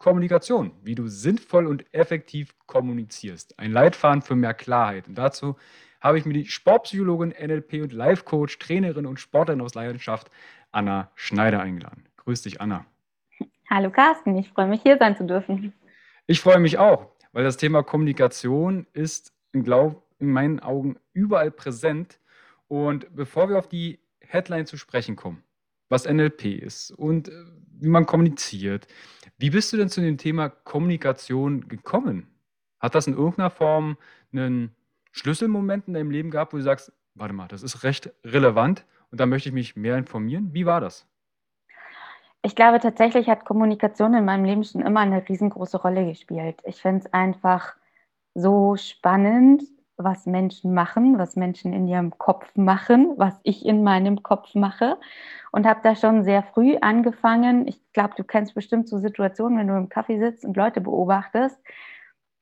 Kommunikation, wie du sinnvoll und effektiv kommunizierst. Ein Leitfaden für mehr Klarheit. Und dazu habe ich mir die Sportpsychologin, NLP und Life Coach, Trainerin und Sportlerin aus Leidenschaft Anna Schneider eingeladen. Grüß dich, Anna. Hallo Carsten, ich freue mich hier sein zu dürfen. Ich freue mich auch, weil das Thema Kommunikation ist, glaub, in meinen Augen überall präsent. Und bevor wir auf die Headline zu sprechen kommen, was NLP ist und äh, wie man kommuniziert, wie bist du denn zu dem Thema Kommunikation gekommen? Hat das in irgendeiner Form einen Schlüsselmoment in deinem Leben gehabt, wo du sagst, warte mal, das ist recht relevant und da möchte ich mich mehr informieren? Wie war das? Ich glaube, tatsächlich hat Kommunikation in meinem Leben schon immer eine riesengroße Rolle gespielt. Ich finde es einfach so spannend, was Menschen machen, was Menschen in ihrem Kopf machen, was ich in meinem Kopf mache. Und habe da schon sehr früh angefangen. Ich glaube, du kennst bestimmt so Situationen, wenn du im Kaffee sitzt und Leute beobachtest,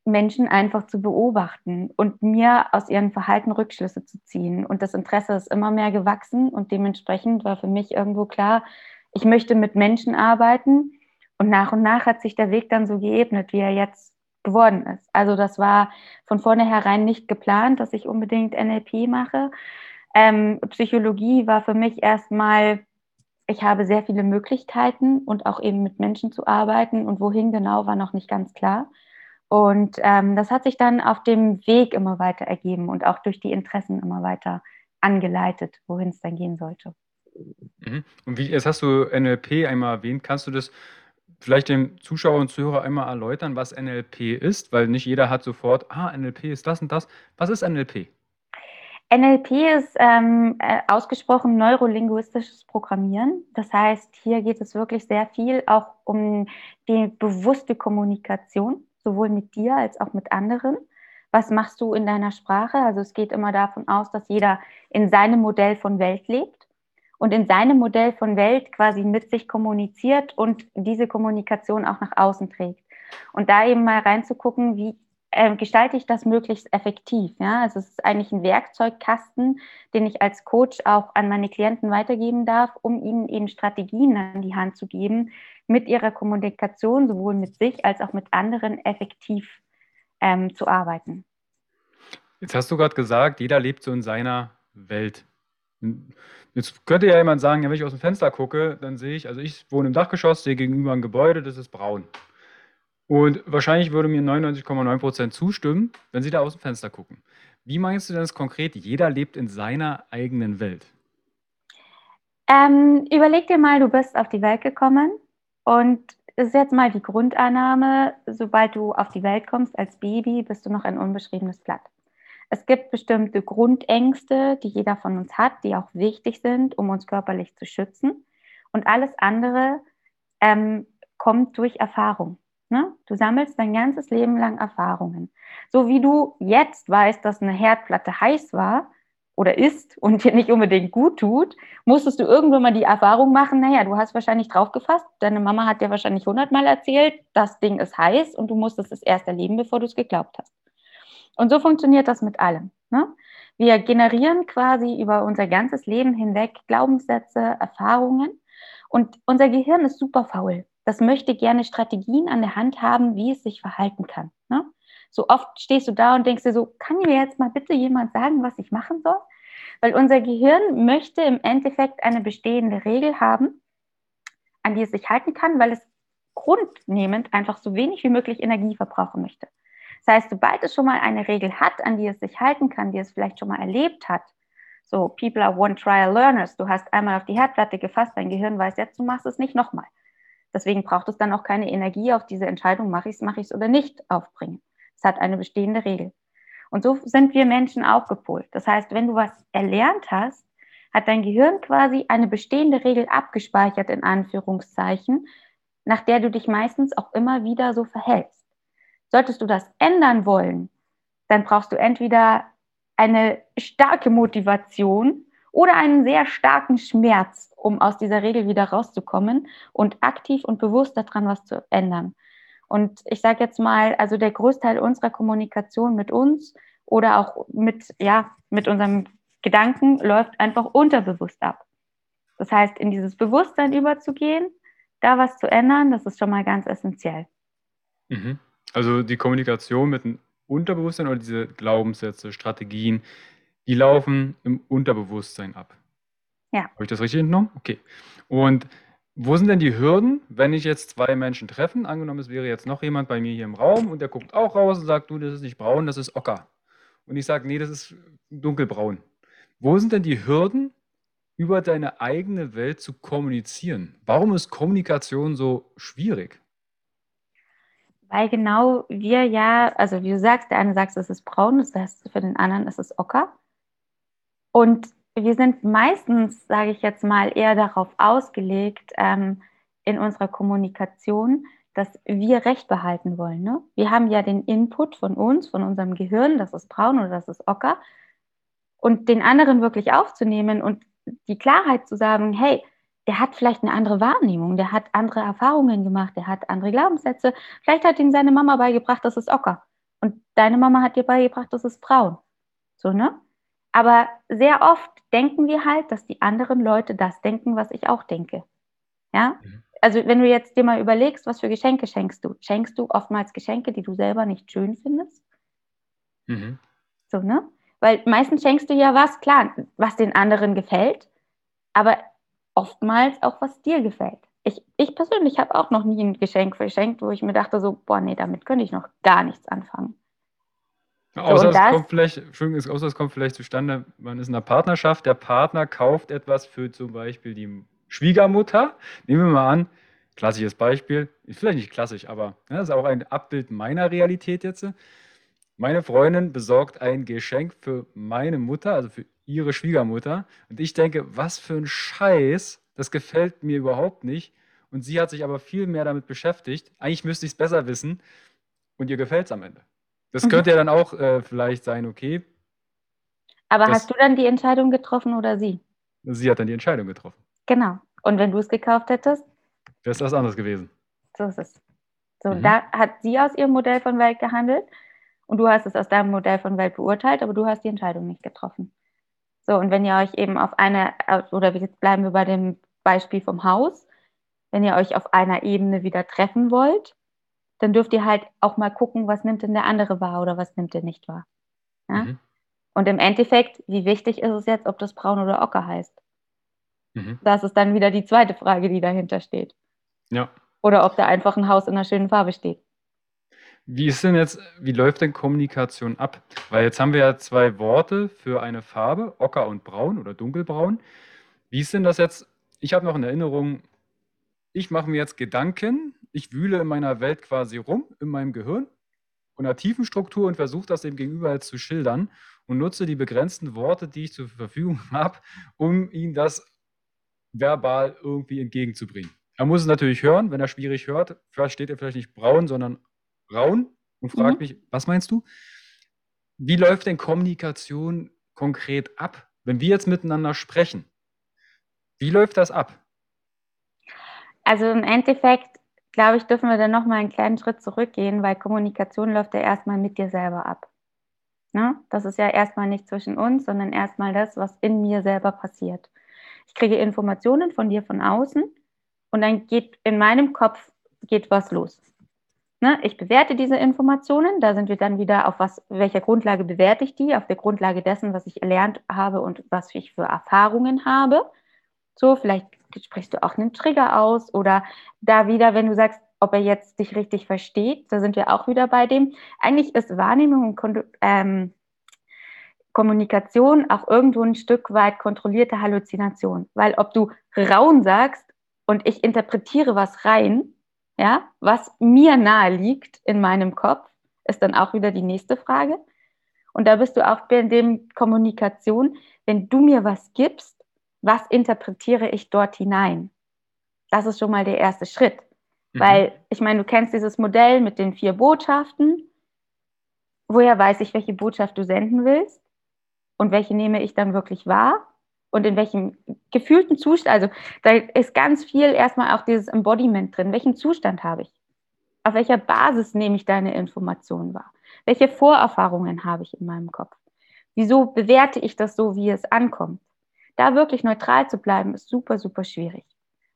Menschen einfach zu beobachten und mir aus ihrem Verhalten Rückschlüsse zu ziehen. Und das Interesse ist immer mehr gewachsen und dementsprechend war für mich irgendwo klar, ich möchte mit Menschen arbeiten. Und nach und nach hat sich der Weg dann so geebnet, wie er jetzt geworden ist. Also das war von vornherein nicht geplant, dass ich unbedingt NLP mache. Ähm, Psychologie war für mich erstmal, ich habe sehr viele Möglichkeiten und auch eben mit Menschen zu arbeiten und wohin genau war noch nicht ganz klar. Und ähm, das hat sich dann auf dem Weg immer weiter ergeben und auch durch die Interessen immer weiter angeleitet, wohin es dann gehen sollte. Mhm. Und wie, jetzt hast du NLP einmal erwähnt. Kannst du das vielleicht dem Zuschauer und Zuhörer einmal erläutern, was NLP ist? Weil nicht jeder hat sofort, ah, NLP ist das und das. Was ist NLP? NLP ist ähm, äh, ausgesprochen neurolinguistisches Programmieren. Das heißt, hier geht es wirklich sehr viel auch um die bewusste Kommunikation, sowohl mit dir als auch mit anderen. Was machst du in deiner Sprache? Also es geht immer davon aus, dass jeder in seinem Modell von Welt lebt und in seinem Modell von Welt quasi mit sich kommuniziert und diese Kommunikation auch nach außen trägt. Und da eben mal reinzugucken, wie äh, gestalte ich das möglichst effektiv. Ja? Also es ist eigentlich ein Werkzeugkasten, den ich als Coach auch an meine Klienten weitergeben darf, um ihnen eben Strategien an die Hand zu geben, mit ihrer Kommunikation sowohl mit sich als auch mit anderen effektiv ähm, zu arbeiten. Jetzt hast du gerade gesagt, jeder lebt so in seiner Welt. Jetzt könnte ja jemand sagen, wenn ich aus dem Fenster gucke, dann sehe ich, also ich wohne im Dachgeschoss, sehe gegenüber ein Gebäude, das ist braun. Und wahrscheinlich würde mir 99,9% zustimmen, wenn sie da aus dem Fenster gucken. Wie meinst du denn das konkret? Jeder lebt in seiner eigenen Welt. Ähm, überleg dir mal, du bist auf die Welt gekommen und ist jetzt mal die Grundannahme, sobald du auf die Welt kommst als Baby, bist du noch ein unbeschriebenes Blatt. Es gibt bestimmte Grundängste, die jeder von uns hat, die auch wichtig sind, um uns körperlich zu schützen. Und alles andere ähm, kommt durch Erfahrung. Ne? Du sammelst dein ganzes Leben lang Erfahrungen. So wie du jetzt weißt, dass eine Herdplatte heiß war, oder ist und dir nicht unbedingt gut tut, musstest du irgendwann mal die Erfahrung machen, naja, du hast wahrscheinlich draufgefasst, deine Mama hat dir wahrscheinlich hundertmal erzählt, das Ding ist heiß und du musstest es erst erleben, bevor du es geglaubt hast. Und so funktioniert das mit allem. Ne? Wir generieren quasi über unser ganzes Leben hinweg Glaubenssätze, Erfahrungen und unser Gehirn ist super faul. Das möchte gerne Strategien an der Hand haben, wie es sich verhalten kann. Ne? So oft stehst du da und denkst dir so, kann mir jetzt mal bitte jemand sagen, was ich machen soll? Weil unser Gehirn möchte im Endeffekt eine bestehende Regel haben, an die es sich halten kann, weil es grundnehmend einfach so wenig wie möglich Energie verbrauchen möchte. Das heißt, sobald es schon mal eine Regel hat, an die es sich halten kann, die es vielleicht schon mal erlebt hat, so people are one trial learners, du hast einmal auf die Herdplatte gefasst, dein Gehirn weiß jetzt, du machst es nicht nochmal. Deswegen braucht es dann auch keine Energie auf diese Entscheidung, mache ich es, mache ich es oder nicht aufbringen. Es hat eine bestehende Regel. Und so sind wir Menschen auch gepolt. Das heißt, wenn du was erlernt hast, hat dein Gehirn quasi eine bestehende Regel abgespeichert, in Anführungszeichen, nach der du dich meistens auch immer wieder so verhältst. Solltest du das ändern wollen, dann brauchst du entweder eine starke Motivation oder einen sehr starken Schmerz, um aus dieser Regel wieder rauszukommen und aktiv und bewusst daran was zu ändern. Und ich sage jetzt mal, also der Großteil unserer Kommunikation mit uns oder auch mit, ja, mit unserem Gedanken läuft einfach unterbewusst ab. Das heißt, in dieses Bewusstsein überzugehen, da was zu ändern, das ist schon mal ganz essentiell. Mhm. Also die Kommunikation mit dem Unterbewusstsein oder diese Glaubenssätze, Strategien, die laufen im Unterbewusstsein ab. Ja. Habe ich das richtig entnommen? Okay. Und wo sind denn die Hürden, wenn ich jetzt zwei Menschen treffen? Angenommen, es wäre jetzt noch jemand bei mir hier im Raum und der guckt auch raus und sagt, du, das ist nicht braun, das ist ocker. Und ich sage, nee, das ist dunkelbraun. Wo sind denn die Hürden, über deine eigene Welt zu kommunizieren? Warum ist Kommunikation so schwierig? Weil genau wir ja, also wie du sagst, der eine sagt, es ist braun, das heißt für den anderen ist es ocker. Und wir sind meistens, sage ich jetzt mal, eher darauf ausgelegt ähm, in unserer Kommunikation, dass wir Recht behalten wollen. Ne? Wir haben ja den Input von uns, von unserem Gehirn, das ist braun oder das ist ocker. Und den anderen wirklich aufzunehmen und die Klarheit zu sagen, hey, der hat vielleicht eine andere Wahrnehmung, der hat andere Erfahrungen gemacht, der hat andere Glaubenssätze. Vielleicht hat ihm seine Mama beigebracht, das ist ocker. Und deine Mama hat dir beigebracht, das ist braun. So, ne? Aber sehr oft denken wir halt, dass die anderen Leute das denken, was ich auch denke. Ja? Mhm. Also wenn du jetzt dir mal überlegst, was für Geschenke schenkst du? Schenkst du oftmals Geschenke, die du selber nicht schön findest? Mhm. So, ne? Weil meistens schenkst du ja was, klar, was den anderen gefällt, aber oftmals auch, was dir gefällt. Ich, ich persönlich habe auch noch nie ein Geschenk verschenkt, wo ich mir dachte, so, boah, nee, damit könnte ich noch gar nichts anfangen. Außer, es kommt vielleicht, Entschuldigung, außer es kommt vielleicht zustande, man ist in einer Partnerschaft, der Partner kauft etwas für zum Beispiel die Schwiegermutter. Nehmen wir mal an, klassisches Beispiel, vielleicht nicht klassisch, aber ja, das ist auch ein Abbild meiner Realität jetzt. Meine Freundin besorgt ein Geschenk für meine Mutter, also für ihre Schwiegermutter. Und ich denke, was für ein Scheiß, das gefällt mir überhaupt nicht. Und sie hat sich aber viel mehr damit beschäftigt. Eigentlich müsste ich es besser wissen. Und ihr gefällt es am Ende. Das mhm. könnte ja dann auch äh, vielleicht sein, okay. Aber hast du dann die Entscheidung getroffen oder sie? Sie hat dann die Entscheidung getroffen. Genau. Und wenn du es gekauft hättest? Wäre es was anderes gewesen. So ist es. So, mhm. da hat sie aus ihrem Modell von Welt gehandelt und du hast es aus deinem Modell von Welt beurteilt, aber du hast die Entscheidung nicht getroffen. So, und wenn ihr euch eben auf eine, oder jetzt bleiben wir bei dem Beispiel vom Haus, wenn ihr euch auf einer Ebene wieder treffen wollt, dann dürft ihr halt auch mal gucken, was nimmt denn der andere wahr oder was nimmt er nicht wahr. Ja? Mhm. Und im Endeffekt, wie wichtig ist es jetzt, ob das braun oder ocker heißt? Mhm. Das ist dann wieder die zweite Frage, die dahinter steht. Ja. Oder ob da einfach ein Haus in einer schönen Farbe steht. Wie ist denn jetzt, wie läuft denn Kommunikation ab? Weil jetzt haben wir ja zwei Worte für eine Farbe, ocker und braun oder dunkelbraun. Wie ist denn das jetzt? Ich habe noch in Erinnerung, ich mache mir jetzt Gedanken, ich wühle in meiner Welt quasi rum, in meinem Gehirn, in einer tiefen Struktur und versuche das dem Gegenüber jetzt zu schildern und nutze die begrenzten Worte, die ich zur Verfügung habe, um ihm das verbal irgendwie entgegenzubringen. Er muss es natürlich hören, wenn er schwierig hört, versteht er vielleicht nicht braun, sondern braun und fragt mhm. mich, was meinst du? Wie läuft denn Kommunikation konkret ab? wenn wir jetzt miteinander sprechen, wie läuft das ab? Also im Endeffekt, glaube ich, dürfen wir dann nochmal einen kleinen Schritt zurückgehen, weil Kommunikation läuft ja erstmal mit dir selber ab. Ne? Das ist ja erstmal nicht zwischen uns, sondern erstmal das, was in mir selber passiert. Ich kriege Informationen von dir von außen und dann geht in meinem Kopf geht was los. Ne? Ich bewerte diese Informationen, da sind wir dann wieder auf was, welcher Grundlage bewerte ich die? Auf der Grundlage dessen, was ich erlernt habe und was ich für Erfahrungen habe. So, vielleicht sprichst du auch einen Trigger aus oder da wieder, wenn du sagst, ob er jetzt dich richtig versteht, da sind wir auch wieder bei dem. Eigentlich ist Wahrnehmung und ähm, Kommunikation auch irgendwo ein Stück weit kontrollierte Halluzination, weil ob du Raun sagst und ich interpretiere was rein, ja, was mir nahe liegt in meinem Kopf, ist dann auch wieder die nächste Frage. Und da bist du auch bei dem Kommunikation, wenn du mir was gibst, was interpretiere ich dort hinein? Das ist schon mal der erste Schritt. Mhm. Weil, ich meine, du kennst dieses Modell mit den vier Botschaften. Woher weiß ich, welche Botschaft du senden willst? Und welche nehme ich dann wirklich wahr? Und in welchem gefühlten Zustand, also da ist ganz viel erstmal auch dieses Embodiment drin. Welchen Zustand habe ich? Auf welcher Basis nehme ich deine Informationen wahr? Welche Vorerfahrungen habe ich in meinem Kopf? Wieso bewerte ich das so, wie es ankommt? Da wirklich neutral zu bleiben, ist super, super schwierig.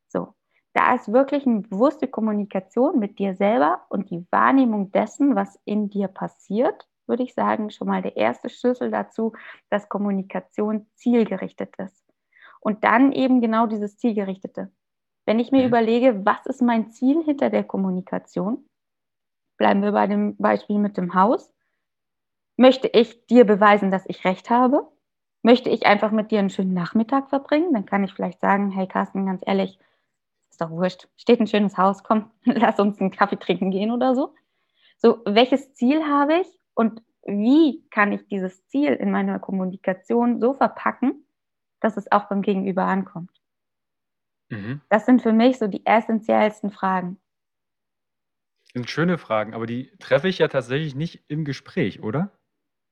So, da ist wirklich eine bewusste Kommunikation mit dir selber und die Wahrnehmung dessen, was in dir passiert, würde ich sagen, schon mal der erste Schlüssel dazu, dass Kommunikation zielgerichtet ist. Und dann eben genau dieses Zielgerichtete. Wenn ich mir mhm. überlege, was ist mein Ziel hinter der Kommunikation, bleiben wir bei dem Beispiel mit dem Haus, möchte ich dir beweisen, dass ich recht habe? möchte ich einfach mit dir einen schönen Nachmittag verbringen, dann kann ich vielleicht sagen, hey Carsten, ganz ehrlich, ist doch wurscht, steht ein schönes Haus, komm, lass uns einen Kaffee trinken gehen oder so. So, welches Ziel habe ich und wie kann ich dieses Ziel in meiner Kommunikation so verpacken, dass es auch beim Gegenüber ankommt? Mhm. Das sind für mich so die essentiellsten Fragen. Das sind schöne Fragen, aber die treffe ich ja tatsächlich nicht im Gespräch, oder?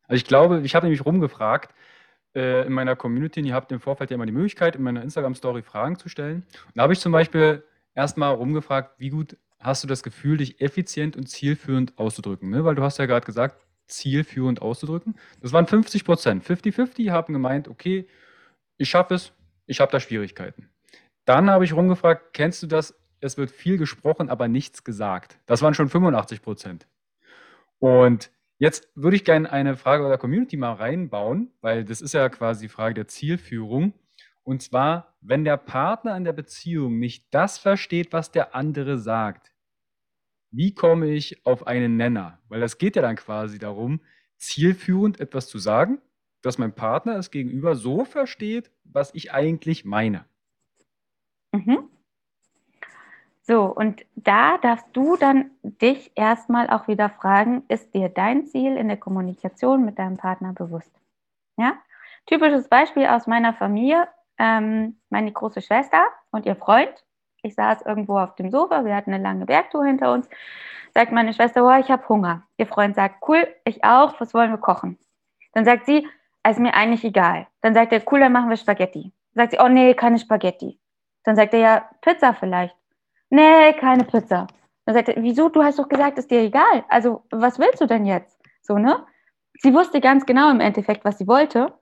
Also ich glaube, ich habe nämlich rumgefragt, äh, in meiner Community, ihr habt im Vorfeld ja immer die Möglichkeit, in meiner Instagram-Story Fragen zu stellen. Und da habe ich zum Beispiel erstmal rumgefragt, wie gut hast du das Gefühl, dich effizient und zielführend auszudrücken? Ne? Weil du hast ja gerade gesagt, zielführend auszudrücken. Das waren 50 Prozent. 50-50 haben gemeint, okay, ich schaffe es, ich habe da Schwierigkeiten. Dann habe ich rumgefragt, kennst du das? Es wird viel gesprochen, aber nichts gesagt. Das waren schon 85 Prozent. Und Jetzt würde ich gerne eine Frage der Community mal reinbauen, weil das ist ja quasi die Frage der Zielführung. Und zwar, wenn der Partner in der Beziehung nicht das versteht, was der andere sagt, wie komme ich auf einen Nenner? Weil das geht ja dann quasi darum, zielführend etwas zu sagen, dass mein Partner es gegenüber so versteht, was ich eigentlich meine. Mhm. So, und da darfst du dann dich erstmal auch wieder fragen, ist dir dein Ziel in der Kommunikation mit deinem Partner bewusst? Ja? Typisches Beispiel aus meiner Familie, ähm, meine große Schwester und ihr Freund. Ich saß irgendwo auf dem Sofa, wir hatten eine lange Bergtour hinter uns. Sagt meine Schwester, oh, ich habe Hunger. Ihr Freund sagt, cool, ich auch, was wollen wir kochen? Dann sagt sie, ist mir eigentlich egal. Dann sagt er, cool, dann machen wir Spaghetti. Sagt sie, oh nee, keine Spaghetti. Dann sagt er ja, Pizza vielleicht nee, keine Pizza. Dann sagt er, wieso? Du hast doch gesagt, ist dir egal. Also, was willst du denn jetzt? So, ne? Sie wusste ganz genau im Endeffekt, was sie wollte,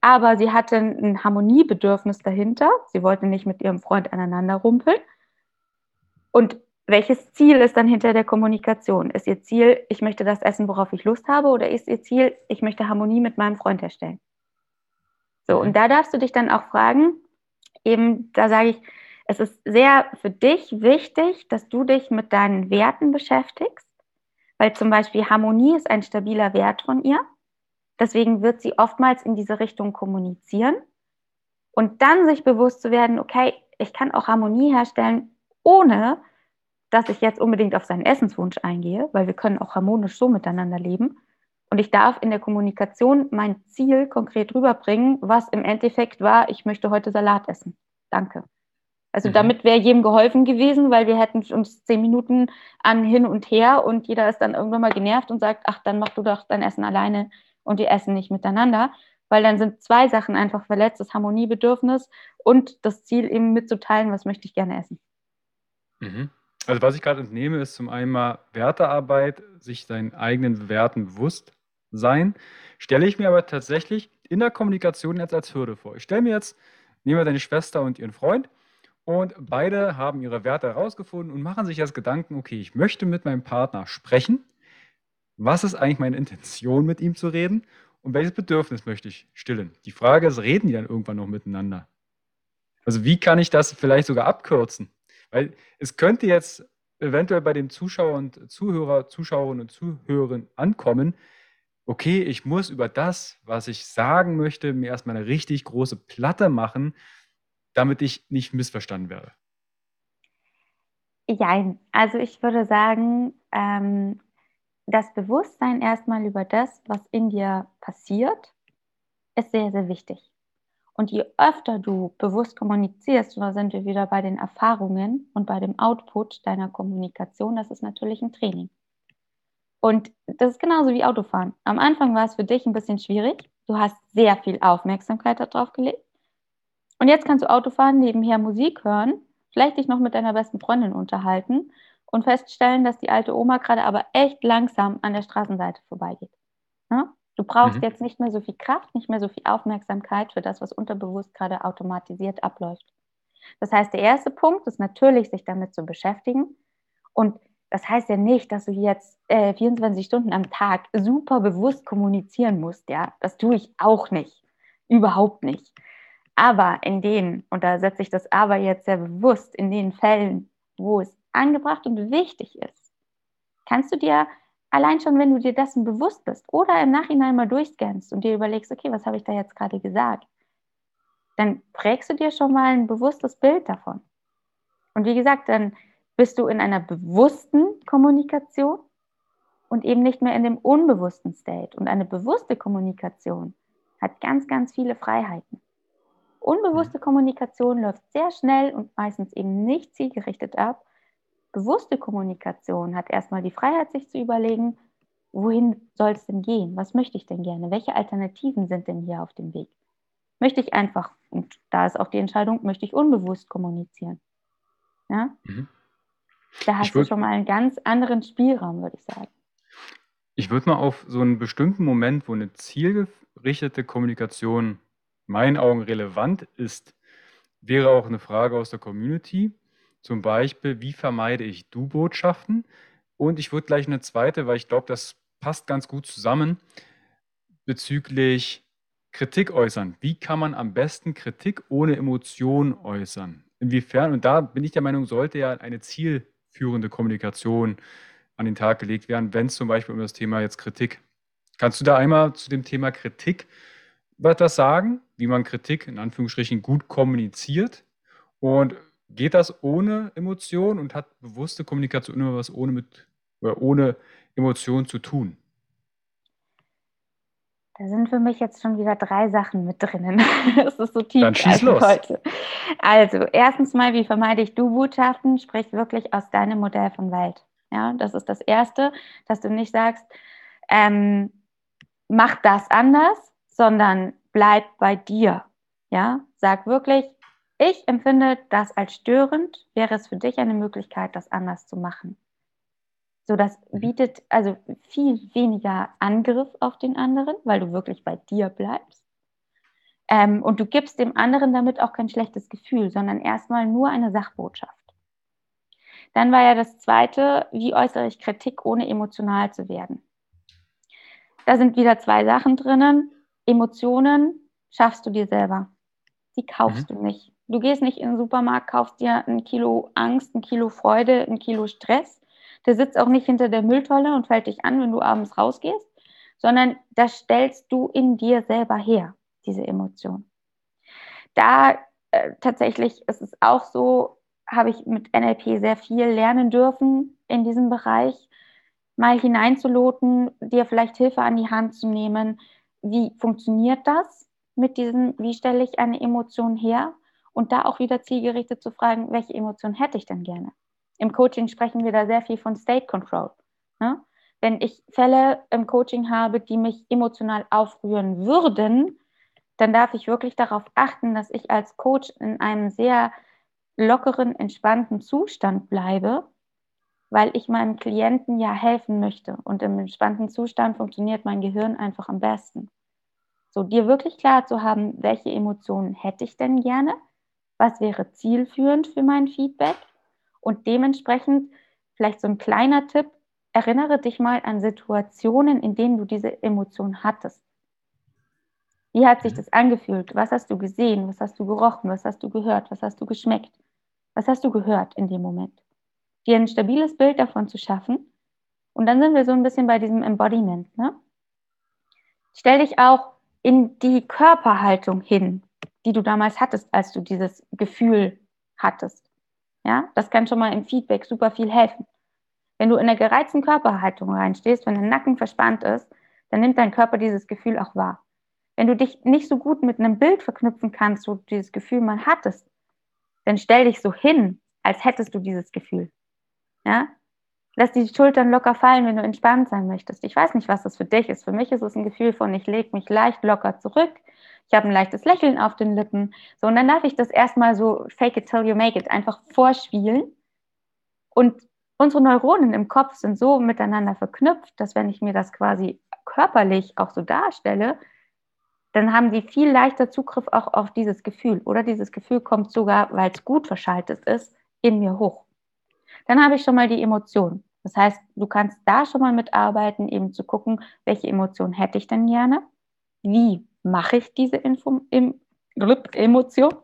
aber sie hatte ein Harmoniebedürfnis dahinter. Sie wollte nicht mit ihrem Freund aneinander rumpeln. Und welches Ziel ist dann hinter der Kommunikation? Ist ihr Ziel, ich möchte das essen, worauf ich Lust habe, oder ist ihr Ziel, ich möchte Harmonie mit meinem Freund herstellen? So, und da darfst du dich dann auch fragen, eben, da sage ich, es ist sehr für dich wichtig, dass du dich mit deinen Werten beschäftigst, weil zum Beispiel Harmonie ist ein stabiler Wert von ihr. Deswegen wird sie oftmals in diese Richtung kommunizieren und dann sich bewusst zu werden, okay, ich kann auch Harmonie herstellen, ohne dass ich jetzt unbedingt auf seinen Essenswunsch eingehe, weil wir können auch harmonisch so miteinander leben. Und ich darf in der Kommunikation mein Ziel konkret rüberbringen, was im Endeffekt war, ich möchte heute Salat essen. Danke. Also mhm. damit wäre jedem geholfen gewesen, weil wir hätten uns zehn Minuten an hin und her und jeder ist dann irgendwann mal genervt und sagt, ach, dann mach du doch dein Essen alleine und wir essen nicht miteinander. Weil dann sind zwei Sachen einfach verletzt, das Harmoniebedürfnis und das Ziel eben mitzuteilen, was möchte ich gerne essen. Mhm. Also was ich gerade entnehme, ist zum einen mal Wertearbeit, sich seinen eigenen Werten bewusst sein. Stelle ich mir aber tatsächlich in der Kommunikation jetzt als Hürde vor. Ich stelle mir jetzt, nehmen wir deine Schwester und ihren Freund und beide haben ihre Werte herausgefunden und machen sich jetzt Gedanken, okay, ich möchte mit meinem Partner sprechen. Was ist eigentlich meine Intention, mit ihm zu reden? Und welches Bedürfnis möchte ich stillen? Die Frage ist, reden die dann irgendwann noch miteinander? Also wie kann ich das vielleicht sogar abkürzen? Weil es könnte jetzt eventuell bei dem Zuschauer und Zuhörer, Zuschauerinnen und Zuhörern ankommen, okay, ich muss über das, was ich sagen möchte, mir erstmal eine richtig große Platte machen, damit ich nicht missverstanden werde. Ja, also ich würde sagen, ähm, das Bewusstsein erstmal über das, was in dir passiert, ist sehr, sehr wichtig. Und je öfter du bewusst kommunizierst, und da sind wir wieder bei den Erfahrungen und bei dem Output deiner Kommunikation, das ist natürlich ein Training. Und das ist genauso wie Autofahren. Am Anfang war es für dich ein bisschen schwierig. Du hast sehr viel Aufmerksamkeit darauf gelegt. Und jetzt kannst du Autofahren, nebenher Musik hören, vielleicht dich noch mit deiner besten Freundin unterhalten und feststellen, dass die alte Oma gerade aber echt langsam an der Straßenseite vorbeigeht. Ja? Du brauchst mhm. jetzt nicht mehr so viel Kraft, nicht mehr so viel Aufmerksamkeit für das, was unterbewusst gerade automatisiert abläuft. Das heißt, der erste Punkt ist natürlich, sich damit zu beschäftigen. Und das heißt ja nicht, dass du jetzt äh, 24 Stunden am Tag super bewusst kommunizieren musst. Ja, das tue ich auch nicht. Überhaupt nicht. Aber in denen, und da setze ich das Aber jetzt sehr bewusst, in den Fällen, wo es angebracht und wichtig ist, kannst du dir allein schon, wenn du dir dessen bewusst bist oder im Nachhinein mal durchscannst und dir überlegst, okay, was habe ich da jetzt gerade gesagt, dann prägst du dir schon mal ein bewusstes Bild davon. Und wie gesagt, dann bist du in einer bewussten Kommunikation und eben nicht mehr in dem unbewussten State. Und eine bewusste Kommunikation hat ganz, ganz viele Freiheiten. Unbewusste Kommunikation läuft sehr schnell und meistens eben nicht zielgerichtet ab bewusste Kommunikation hat erstmal die Freiheit, sich zu überlegen, wohin soll es denn gehen? Was möchte ich denn gerne? Welche Alternativen sind denn hier auf dem Weg? Möchte ich einfach, und da ist auch die Entscheidung, möchte ich unbewusst kommunizieren? Ja? Mhm. Da hast du schon mal einen ganz anderen Spielraum, würde ich sagen. Ich würde mal auf so einen bestimmten Moment, wo eine zielgerichtete Kommunikation in meinen Augen relevant ist, wäre auch eine Frage aus der Community. Zum Beispiel, wie vermeide ich Du-Botschaften? Und ich würde gleich eine zweite, weil ich glaube, das passt ganz gut zusammen, bezüglich Kritik äußern. Wie kann man am besten Kritik ohne Emotion äußern? Inwiefern, und da bin ich der Meinung, sollte ja eine zielführende Kommunikation an den Tag gelegt werden, wenn es zum Beispiel um das Thema jetzt Kritik. Kannst du da einmal zu dem Thema Kritik etwas sagen, wie man Kritik in Anführungsstrichen gut kommuniziert und geht das ohne Emotion und hat bewusste Kommunikation immer was ohne mit oder ohne Emotion zu tun? Da sind für mich jetzt schon wieder drei Sachen mit drinnen. Das ist so tief Dann schieß los. heute. Also, erstens mal, wie vermeide ich Du-Botschaften? Sprich wirklich aus deinem Modell von Welt. Ja, das ist das Erste, dass du nicht sagst, ähm, mach das anders, sondern bleib bei dir. Ja, sag wirklich, ich empfinde das als störend. Wäre es für dich eine Möglichkeit, das anders zu machen? So, das mhm. bietet also viel weniger Angriff auf den anderen, weil du wirklich bei dir bleibst. Ähm, und du gibst dem anderen damit auch kein schlechtes Gefühl, sondern erstmal nur eine Sachbotschaft. Dann war ja das zweite, wie äußere ich Kritik, ohne emotional zu werden? Da sind wieder zwei Sachen drinnen. Emotionen schaffst du dir selber. Die kaufst mhm. du nicht. Du gehst nicht in den Supermarkt, kaufst dir ein Kilo Angst, ein Kilo Freude, ein Kilo Stress. Der sitzt auch nicht hinter der Mülltonne und fällt dich an, wenn du abends rausgehst, sondern das stellst du in dir selber her, diese Emotion. Da äh, tatsächlich ist es auch so, habe ich mit NLP sehr viel lernen dürfen in diesem Bereich, mal hineinzuloten, dir vielleicht Hilfe an die Hand zu nehmen. Wie funktioniert das mit diesem, wie stelle ich eine Emotion her? Und da auch wieder zielgerichtet zu fragen, welche Emotionen hätte ich denn gerne? Im Coaching sprechen wir da sehr viel von State Control. Ne? Wenn ich Fälle im Coaching habe, die mich emotional aufrühren würden, dann darf ich wirklich darauf achten, dass ich als Coach in einem sehr lockeren, entspannten Zustand bleibe, weil ich meinem Klienten ja helfen möchte. Und im entspannten Zustand funktioniert mein Gehirn einfach am besten. So, dir wirklich klar zu haben, welche Emotionen hätte ich denn gerne, was wäre zielführend für mein Feedback und dementsprechend vielleicht so ein kleiner Tipp, erinnere dich mal an Situationen, in denen du diese Emotion hattest. Wie hat sich mhm. das angefühlt? Was hast du gesehen? Was hast du gerochen? Was hast du gehört? Was hast du geschmeckt? Was hast du gehört in dem Moment? Dir ein stabiles Bild davon zu schaffen. Und dann sind wir so ein bisschen bei diesem Embodiment. Ne? Stell dich auch in die Körperhaltung hin, die du damals hattest, als du dieses Gefühl hattest. Ja, das kann schon mal im Feedback super viel helfen. Wenn du in einer gereizten Körperhaltung reinstehst, wenn der Nacken verspannt ist, dann nimmt dein Körper dieses Gefühl auch wahr. Wenn du dich nicht so gut mit einem Bild verknüpfen kannst, wo du dieses Gefühl mal hattest, dann stell dich so hin, als hättest du dieses Gefühl. Ja? Lass die Schultern locker fallen, wenn du entspannt sein möchtest. Ich weiß nicht, was das für dich ist. Für mich ist es ein Gefühl von, ich lege mich leicht locker zurück. Ich habe ein leichtes Lächeln auf den Lippen. So, und dann darf ich das erstmal so fake it till you make it einfach vorspielen. Und unsere Neuronen im Kopf sind so miteinander verknüpft, dass wenn ich mir das quasi körperlich auch so darstelle, dann haben sie viel leichter Zugriff auch auf dieses Gefühl. Oder dieses Gefühl kommt sogar, weil es gut verschaltet ist, in mir hoch. Dann habe ich schon mal die Emotion. Das heißt, du kannst da schon mal mitarbeiten, eben zu gucken, welche Emotion hätte ich denn gerne? Wie mache ich diese Info, im, Emotion?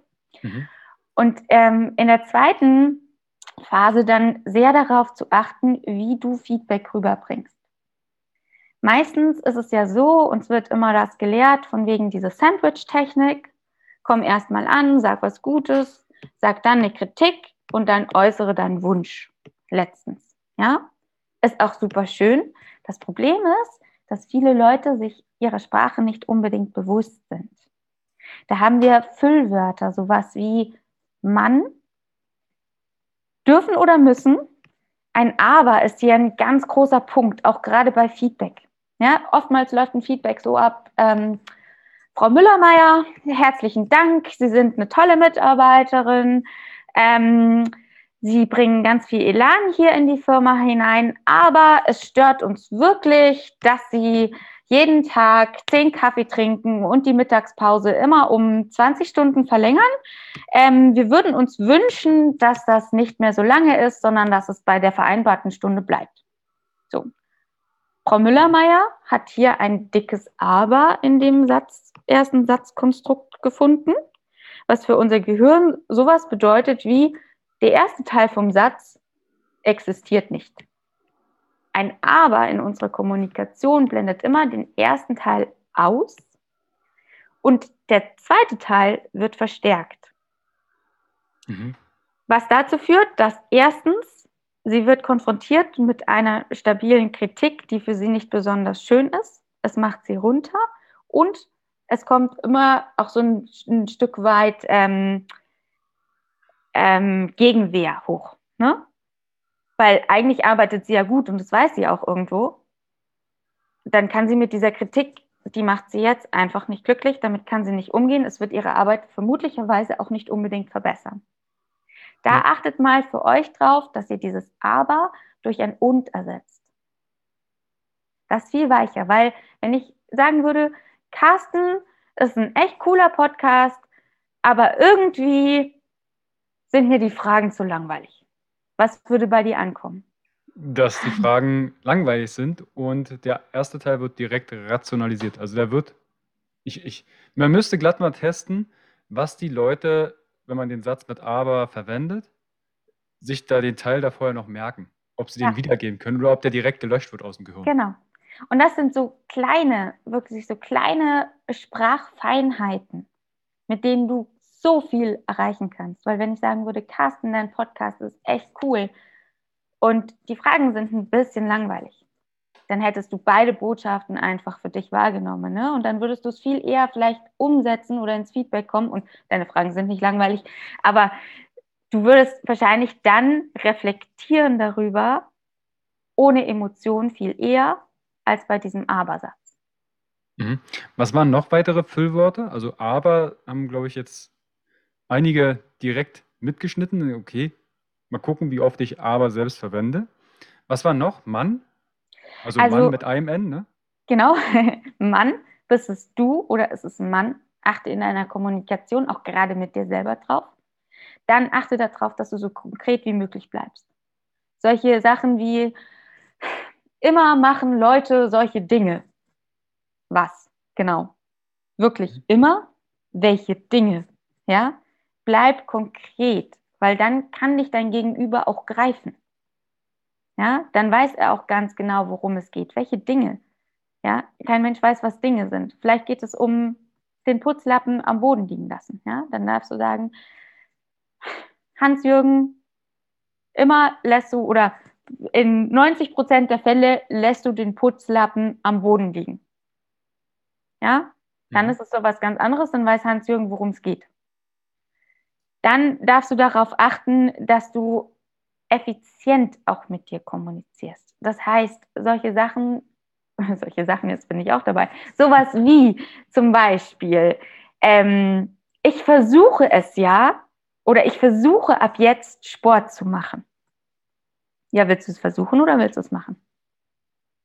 Mhm. Und ähm, in der zweiten Phase dann sehr darauf zu achten, wie du Feedback rüberbringst. Meistens ist es ja so, uns wird immer das gelehrt von wegen dieser Sandwich-Technik. Komm erst mal an, sag was Gutes, sag dann eine Kritik und dann äußere deinen Wunsch. Letztens. Ja, ist auch super schön. Das Problem ist, dass viele Leute sich ihrer Sprache nicht unbedingt bewusst sind. Da haben wir Füllwörter, sowas wie Mann, dürfen oder müssen. Ein Aber ist hier ein ganz großer Punkt, auch gerade bei Feedback. Ja, oftmals läuft ein Feedback so ab, ähm, Frau Müllermeier, herzlichen Dank, Sie sind eine tolle Mitarbeiterin. Ähm, Sie bringen ganz viel Elan hier in die Firma hinein, aber es stört uns wirklich, dass Sie jeden Tag zehn Kaffee trinken und die Mittagspause immer um 20 Stunden verlängern. Ähm, wir würden uns wünschen, dass das nicht mehr so lange ist, sondern dass es bei der vereinbarten Stunde bleibt. So. Frau Müllermeier hat hier ein dickes Aber in dem Satz, ersten Satzkonstrukt gefunden, was für unser Gehirn sowas bedeutet wie der erste Teil vom Satz existiert nicht. Ein Aber in unserer Kommunikation blendet immer den ersten Teil aus und der zweite Teil wird verstärkt. Mhm. Was dazu führt, dass erstens Sie wird konfrontiert mit einer stabilen Kritik, die für sie nicht besonders schön ist. Es macht sie runter und es kommt immer auch so ein, ein Stück weit ähm, ähm, Gegenwehr hoch. Ne? Weil eigentlich arbeitet sie ja gut und das weiß sie auch irgendwo. Dann kann sie mit dieser Kritik, die macht sie jetzt einfach nicht glücklich, damit kann sie nicht umgehen. Es wird ihre Arbeit vermutlicherweise auch nicht unbedingt verbessern. Da ja. achtet mal für euch drauf, dass ihr dieses Aber durch ein Und ersetzt. Das ist viel weicher, weil wenn ich sagen würde, Carsten ist ein echt cooler Podcast, aber irgendwie sind mir die Fragen zu langweilig. Was würde bei dir ankommen? Dass die Fragen langweilig sind und der erste Teil wird direkt rationalisiert. Also der wird, ich, ich, man müsste glatt mal testen, was die Leute wenn man den Satz mit aber verwendet, sich da den Teil da vorher noch merken, ob sie ja. den wiedergeben können oder ob der direkt gelöscht wird aus dem Gehirn. Genau. Und das sind so kleine, wirklich so kleine Sprachfeinheiten, mit denen du so viel erreichen kannst. Weil wenn ich sagen würde, Carsten, dein Podcast ist echt cool und die Fragen sind ein bisschen langweilig, dann hättest du beide Botschaften einfach für dich wahrgenommen. Ne? Und dann würdest du es viel eher vielleicht umsetzen oder ins Feedback kommen. Und deine Fragen sind nicht langweilig, aber du würdest wahrscheinlich dann reflektieren darüber, ohne Emotion viel eher als bei diesem Aber-Satz. Mhm. Was waren noch weitere Füllwörter? Also aber haben, glaube ich, jetzt einige direkt mitgeschnitten. Okay, mal gucken, wie oft ich aber selbst verwende. Was war noch? Mann? Also, Also Mann mit einem N, ne? genau, Mann, bist es du oder ist es ein Mann? Achte in deiner Kommunikation auch gerade mit dir selber drauf. Dann achte darauf, dass du so konkret wie möglich bleibst. Solche Sachen wie immer machen Leute solche Dinge. Was? Genau. Wirklich immer? Welche Dinge? Ja? Bleib konkret, weil dann kann dich dein Gegenüber auch greifen. Ja? Dann weiß er auch ganz genau, worum es geht. Welche Dinge? Ja? Kein Mensch weiß, was Dinge sind. Vielleicht geht es um den Putzlappen am Boden liegen lassen. Ja? Dann darfst du sagen, Hans-Jürgen, immer lässt du oder in 90 Prozent der Fälle lässt du den Putzlappen am Boden liegen. Ja, dann Mhm. ist es so was ganz anderes, dann weiß Hans-Jürgen, worum es geht. Dann darfst du darauf achten, dass du effizient auch mit dir kommunizierst. Das heißt, solche Sachen, solche Sachen, jetzt bin ich auch dabei, sowas wie zum Beispiel, ähm, ich versuche es ja oder ich versuche ab jetzt Sport zu machen. Ja, willst du es versuchen oder willst du es machen?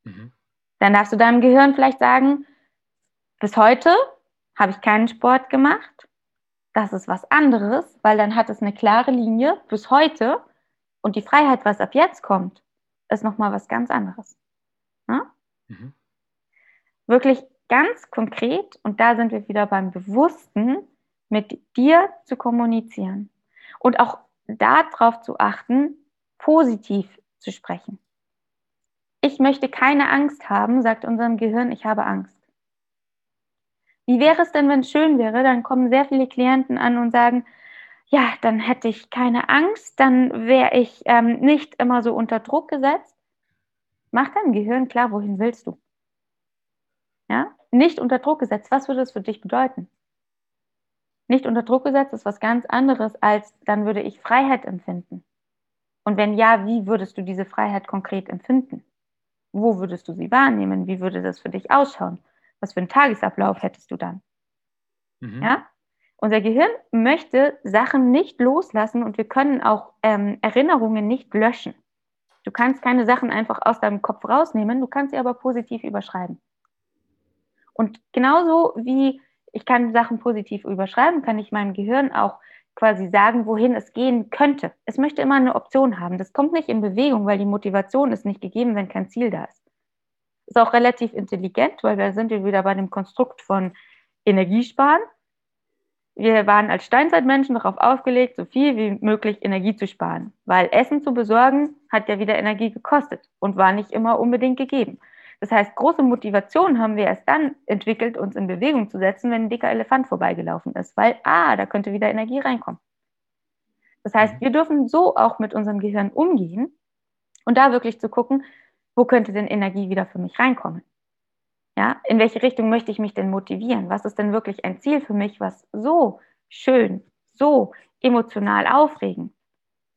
Mhm. Dann darfst du deinem Gehirn vielleicht sagen, bis heute habe ich keinen Sport gemacht. Das ist was anderes, weil dann hat es eine klare Linie bis heute und die Freiheit, was ab jetzt kommt, ist nochmal was ganz anderes. Ja? Mhm. Wirklich ganz konkret, und da sind wir wieder beim Bewussten, mit dir zu kommunizieren und auch darauf zu achten, positiv zu sprechen. Ich möchte keine Angst haben, sagt unserem Gehirn, ich habe Angst. Wie wäre es denn, wenn es schön wäre? Dann kommen sehr viele Klienten an und sagen, ja, dann hätte ich keine Angst, dann wäre ich ähm, nicht immer so unter Druck gesetzt. Mach deinem Gehirn klar, wohin willst du? Ja, nicht unter Druck gesetzt. Was würde es für dich bedeuten? Nicht unter Druck gesetzt ist was ganz anderes, als dann würde ich Freiheit empfinden. Und wenn ja, wie würdest du diese Freiheit konkret empfinden? Wo würdest du sie wahrnehmen? Wie würde das für dich ausschauen? Was für einen Tagesablauf hättest du dann? Mhm. Ja? Unser Gehirn möchte Sachen nicht loslassen und wir können auch ähm, Erinnerungen nicht löschen. Du kannst keine Sachen einfach aus deinem Kopf rausnehmen, du kannst sie aber positiv überschreiben. Und genauso wie ich kann Sachen positiv überschreiben, kann ich meinem Gehirn auch quasi sagen, wohin es gehen könnte. Es möchte immer eine Option haben. Das kommt nicht in Bewegung, weil die Motivation ist nicht gegeben, wenn kein Ziel da ist. Ist auch relativ intelligent, weil da sind wir wieder bei dem Konstrukt von Energiesparen. Wir waren als Steinzeitmenschen darauf aufgelegt, so viel wie möglich Energie zu sparen, weil Essen zu besorgen hat ja wieder Energie gekostet und war nicht immer unbedingt gegeben. Das heißt, große Motivation haben wir erst dann entwickelt, uns in Bewegung zu setzen, wenn ein dicker Elefant vorbeigelaufen ist, weil, ah, da könnte wieder Energie reinkommen. Das heißt, wir dürfen so auch mit unserem Gehirn umgehen und da wirklich zu gucken, wo könnte denn Energie wieder für mich reinkommen? Ja, in welche Richtung möchte ich mich denn motivieren? Was ist denn wirklich ein Ziel für mich, was so schön, so emotional aufregend,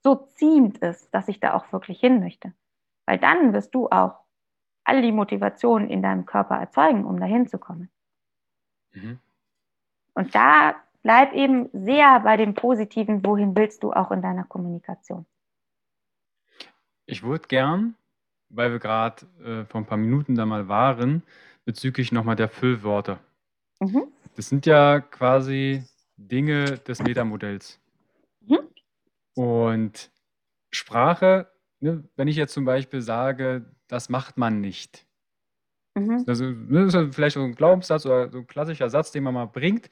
so ziehend ist, dass ich da auch wirklich hin möchte? Weil dann wirst du auch all die Motivation in deinem Körper erzeugen, um dahin zu kommen. Mhm. Und da bleib eben sehr bei dem Positiven, wohin willst du auch in deiner Kommunikation. Ich würde gern, weil wir gerade äh, vor ein paar Minuten da mal waren, bezüglich nochmal der Füllwörter. Mhm. Das sind ja quasi Dinge des Metamodells. Mhm. Und Sprache, ne, wenn ich jetzt zum Beispiel sage, das macht man nicht. Mhm. Also, ne, das ist vielleicht so ein Glaubenssatz oder so ein klassischer Satz, den man mal bringt.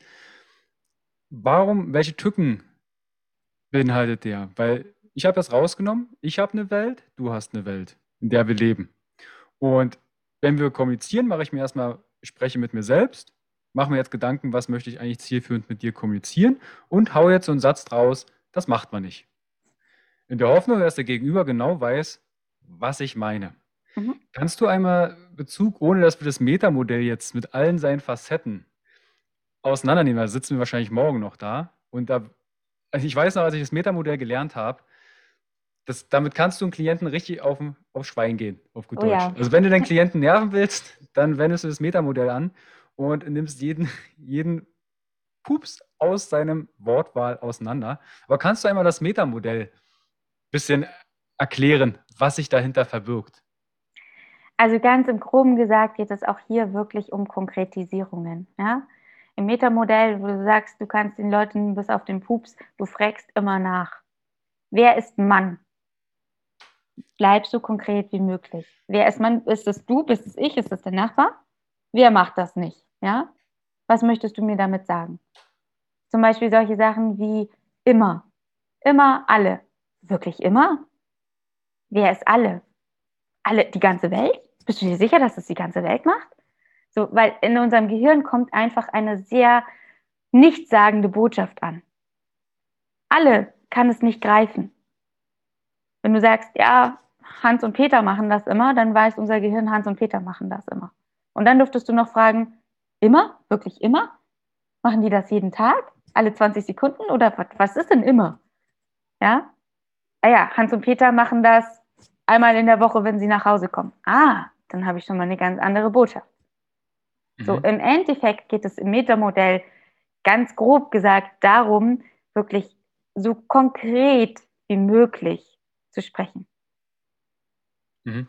Warum, welche Tücken beinhaltet der? Weil ich habe das rausgenommen, ich habe eine Welt, du hast eine Welt, in der wir leben. Und wenn wir kommunizieren, mache ich mir erstmal, ich spreche mit mir selbst, mache mir jetzt Gedanken, was möchte ich eigentlich zielführend mit dir kommunizieren und haue jetzt so einen Satz draus, das macht man nicht. In der Hoffnung, dass der Gegenüber genau weiß, was ich meine. Mhm. Kannst du einmal Bezug, ohne dass wir das Metamodell jetzt mit allen seinen Facetten auseinandernehmen, da sitzen wir wahrscheinlich morgen noch da und da, also ich weiß noch, als ich das Metamodell gelernt habe, das, damit kannst du einen Klienten richtig auf, auf Schwein gehen, auf gut Oh Deutsch. ja. Also wenn du deinen Klienten nerven willst, dann wendest du das Metamodell an und nimmst jeden, jeden Pups aus seinem Wortwahl auseinander. Aber kannst du einmal das Metamodell ein bisschen erklären, was sich dahinter verbirgt? Also ganz im Groben gesagt geht es auch hier wirklich um Konkretisierungen. Ja? Im Metamodell, wo du sagst, du kannst den Leuten bis auf den Pups, du fragst immer nach. Wer ist Mann? Bleib so konkret wie möglich. Wer ist Mann? Ist es du? Bist es ich? Ist es der Nachbar? Wer macht das nicht? Ja? Was möchtest du mir damit sagen? Zum Beispiel solche Sachen wie immer. Immer alle. Wirklich immer? Wer ist alle? Alle, die ganze Welt? Bist du dir sicher, dass es die ganze Welt macht? So, weil in unserem Gehirn kommt einfach eine sehr nichtssagende Botschaft an. Alle kann es nicht greifen. Wenn du sagst, ja, Hans und Peter machen das immer, dann weiß unser Gehirn, Hans und Peter machen das immer. Und dann dürftest du noch fragen, immer? Wirklich immer? Machen die das jeden Tag? Alle 20 Sekunden? Oder was ist denn immer? Ja? Ah ja, Hans und Peter machen das einmal in der Woche, wenn sie nach Hause kommen. Ah, dann habe ich schon mal eine ganz andere Botschaft. Mhm. So, im Endeffekt geht es im Metamodell ganz grob gesagt darum, wirklich so konkret wie möglich zu sprechen. Mhm.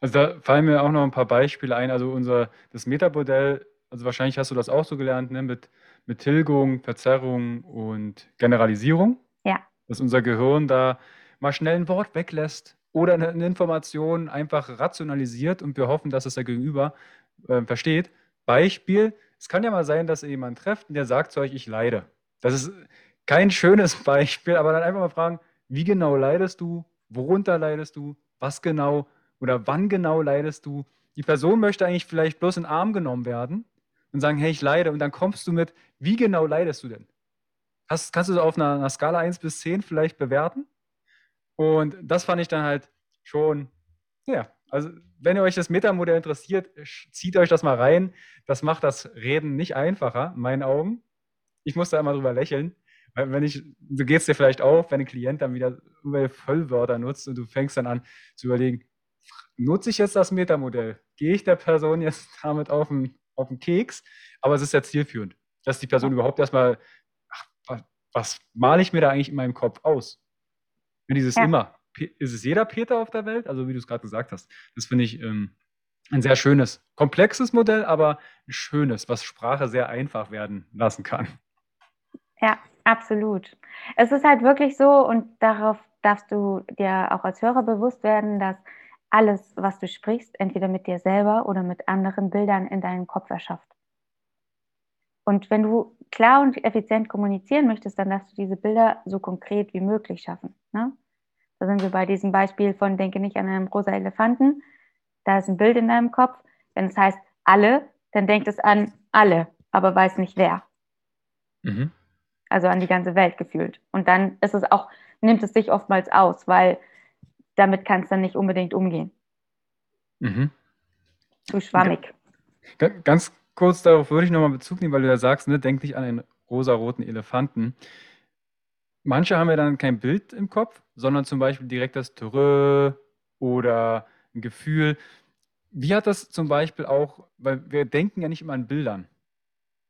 Also da fallen mir auch noch ein paar Beispiele ein. Also unser das Metamodell, also wahrscheinlich hast du das auch so gelernt, ne, mit, mit Tilgung, Verzerrung und Generalisierung. Ja. Dass unser Gehirn da mal schnell ein Wort weglässt oder eine, eine Information einfach rationalisiert und wir hoffen, dass es der Gegenüber äh, versteht. Beispiel, es kann ja mal sein, dass ihr jemanden trefft und der sagt zu euch, ich leide. Das ist kein schönes Beispiel, aber dann einfach mal fragen, wie genau leidest du, worunter leidest du, was genau oder wann genau leidest du. Die Person möchte eigentlich vielleicht bloß in den Arm genommen werden und sagen, hey, ich leide. Und dann kommst du mit, wie genau leidest du denn? Hast, kannst du das auf einer, einer Skala 1 bis 10 vielleicht bewerten? Und das fand ich dann halt schon, ja, also wenn ihr euch das Metamodell interessiert, zieht euch das mal rein. Das macht das Reden nicht einfacher, in meinen Augen. Ich muss da immer drüber lächeln. Wenn ich, du gehst dir vielleicht auf, wenn ein Klient dann wieder irgendwelche Vollwörter nutzt und du fängst dann an zu überlegen, nutze ich jetzt das Metamodell? Gehe ich der Person jetzt damit auf den, auf den Keks? Aber es ist ja zielführend, dass die Person überhaupt erstmal, ach, was, was male ich mir da eigentlich in meinem Kopf aus? Wenn dieses ja. immer, ist es jeder Peter auf der Welt? Also wie du es gerade gesagt hast. Das finde ich ähm, ein sehr schönes, komplexes Modell, aber ein schönes, was Sprache sehr einfach werden lassen kann. Ja, absolut. Es ist halt wirklich so und darauf darfst du dir auch als Hörer bewusst werden, dass alles, was du sprichst, entweder mit dir selber oder mit anderen Bildern in deinem Kopf erschafft. Und wenn du klar und effizient kommunizieren möchtest, dann darfst du diese Bilder so konkret wie möglich schaffen. Ne? Da sind wir bei diesem Beispiel von Denke nicht an einen rosa Elefanten. Da ist ein Bild in deinem Kopf. Wenn es heißt alle, dann denkt es an alle, aber weiß nicht wer. Mhm. Also an die ganze Welt gefühlt. Und dann ist es auch, nimmt es sich oftmals aus, weil damit kannst du nicht unbedingt umgehen. Mhm. Zu schwammig. Ganz kurz darauf würde ich nochmal Bezug nehmen, weil du da sagst, ne, denk nicht an einen rosaroten Elefanten. Manche haben ja dann kein Bild im Kopf, sondern zum Beispiel direkt das Terrö oder ein Gefühl. Wie hat das zum Beispiel auch, weil wir denken ja nicht immer an Bildern.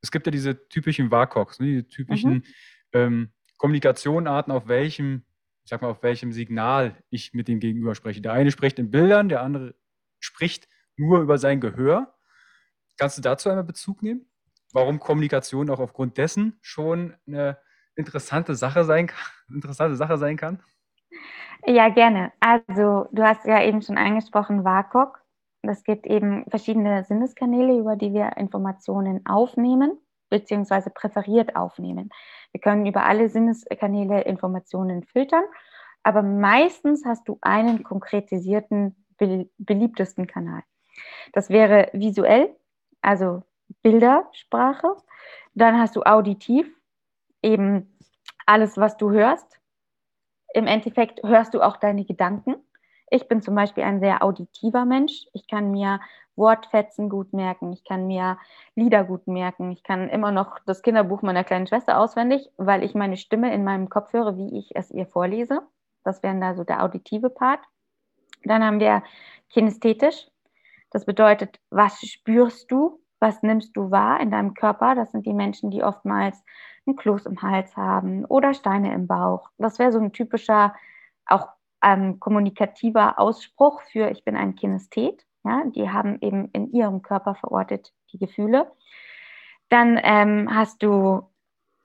Es gibt ja diese typischen WAKOKs, ne, diese typischen mhm. ähm, Kommunikationarten, auf welchem ich sag mal, auf welchem Signal ich mit dem Gegenüber spreche. Der eine spricht in Bildern, der andere spricht nur über sein Gehör. Kannst du dazu einmal Bezug nehmen? Warum Kommunikation auch aufgrund dessen schon eine interessante Sache sein kann? Interessante Sache sein kann? Ja, gerne. Also, du hast ja eben schon angesprochen, WAKOK. Es gibt eben verschiedene Sinneskanäle, über die wir Informationen aufnehmen beziehungsweise präferiert aufnehmen. Wir können über alle Sinneskanäle Informationen filtern, aber meistens hast du einen konkretisierten, beliebtesten Kanal. Das wäre visuell, also Bildersprache. Dann hast du auditiv, eben alles, was du hörst. Im Endeffekt hörst du auch deine Gedanken. Ich bin zum Beispiel ein sehr auditiver Mensch. Ich kann mir Wortfetzen gut merken, ich kann mir Lieder gut merken, ich kann immer noch das Kinderbuch meiner kleinen Schwester auswendig, weil ich meine Stimme in meinem Kopf höre, wie ich es ihr vorlese. Das wäre da so der auditive Part. Dann haben wir kinästhetisch. Das bedeutet, was spürst du? was nimmst du wahr in deinem Körper? Das sind die Menschen, die oftmals ein Kloß im Hals haben oder Steine im Bauch. Das wäre so ein typischer, auch ähm, kommunikativer Ausspruch für ich bin ein Kinesthet. Ja, die haben eben in ihrem Körper verortet die Gefühle. Dann ähm, hast du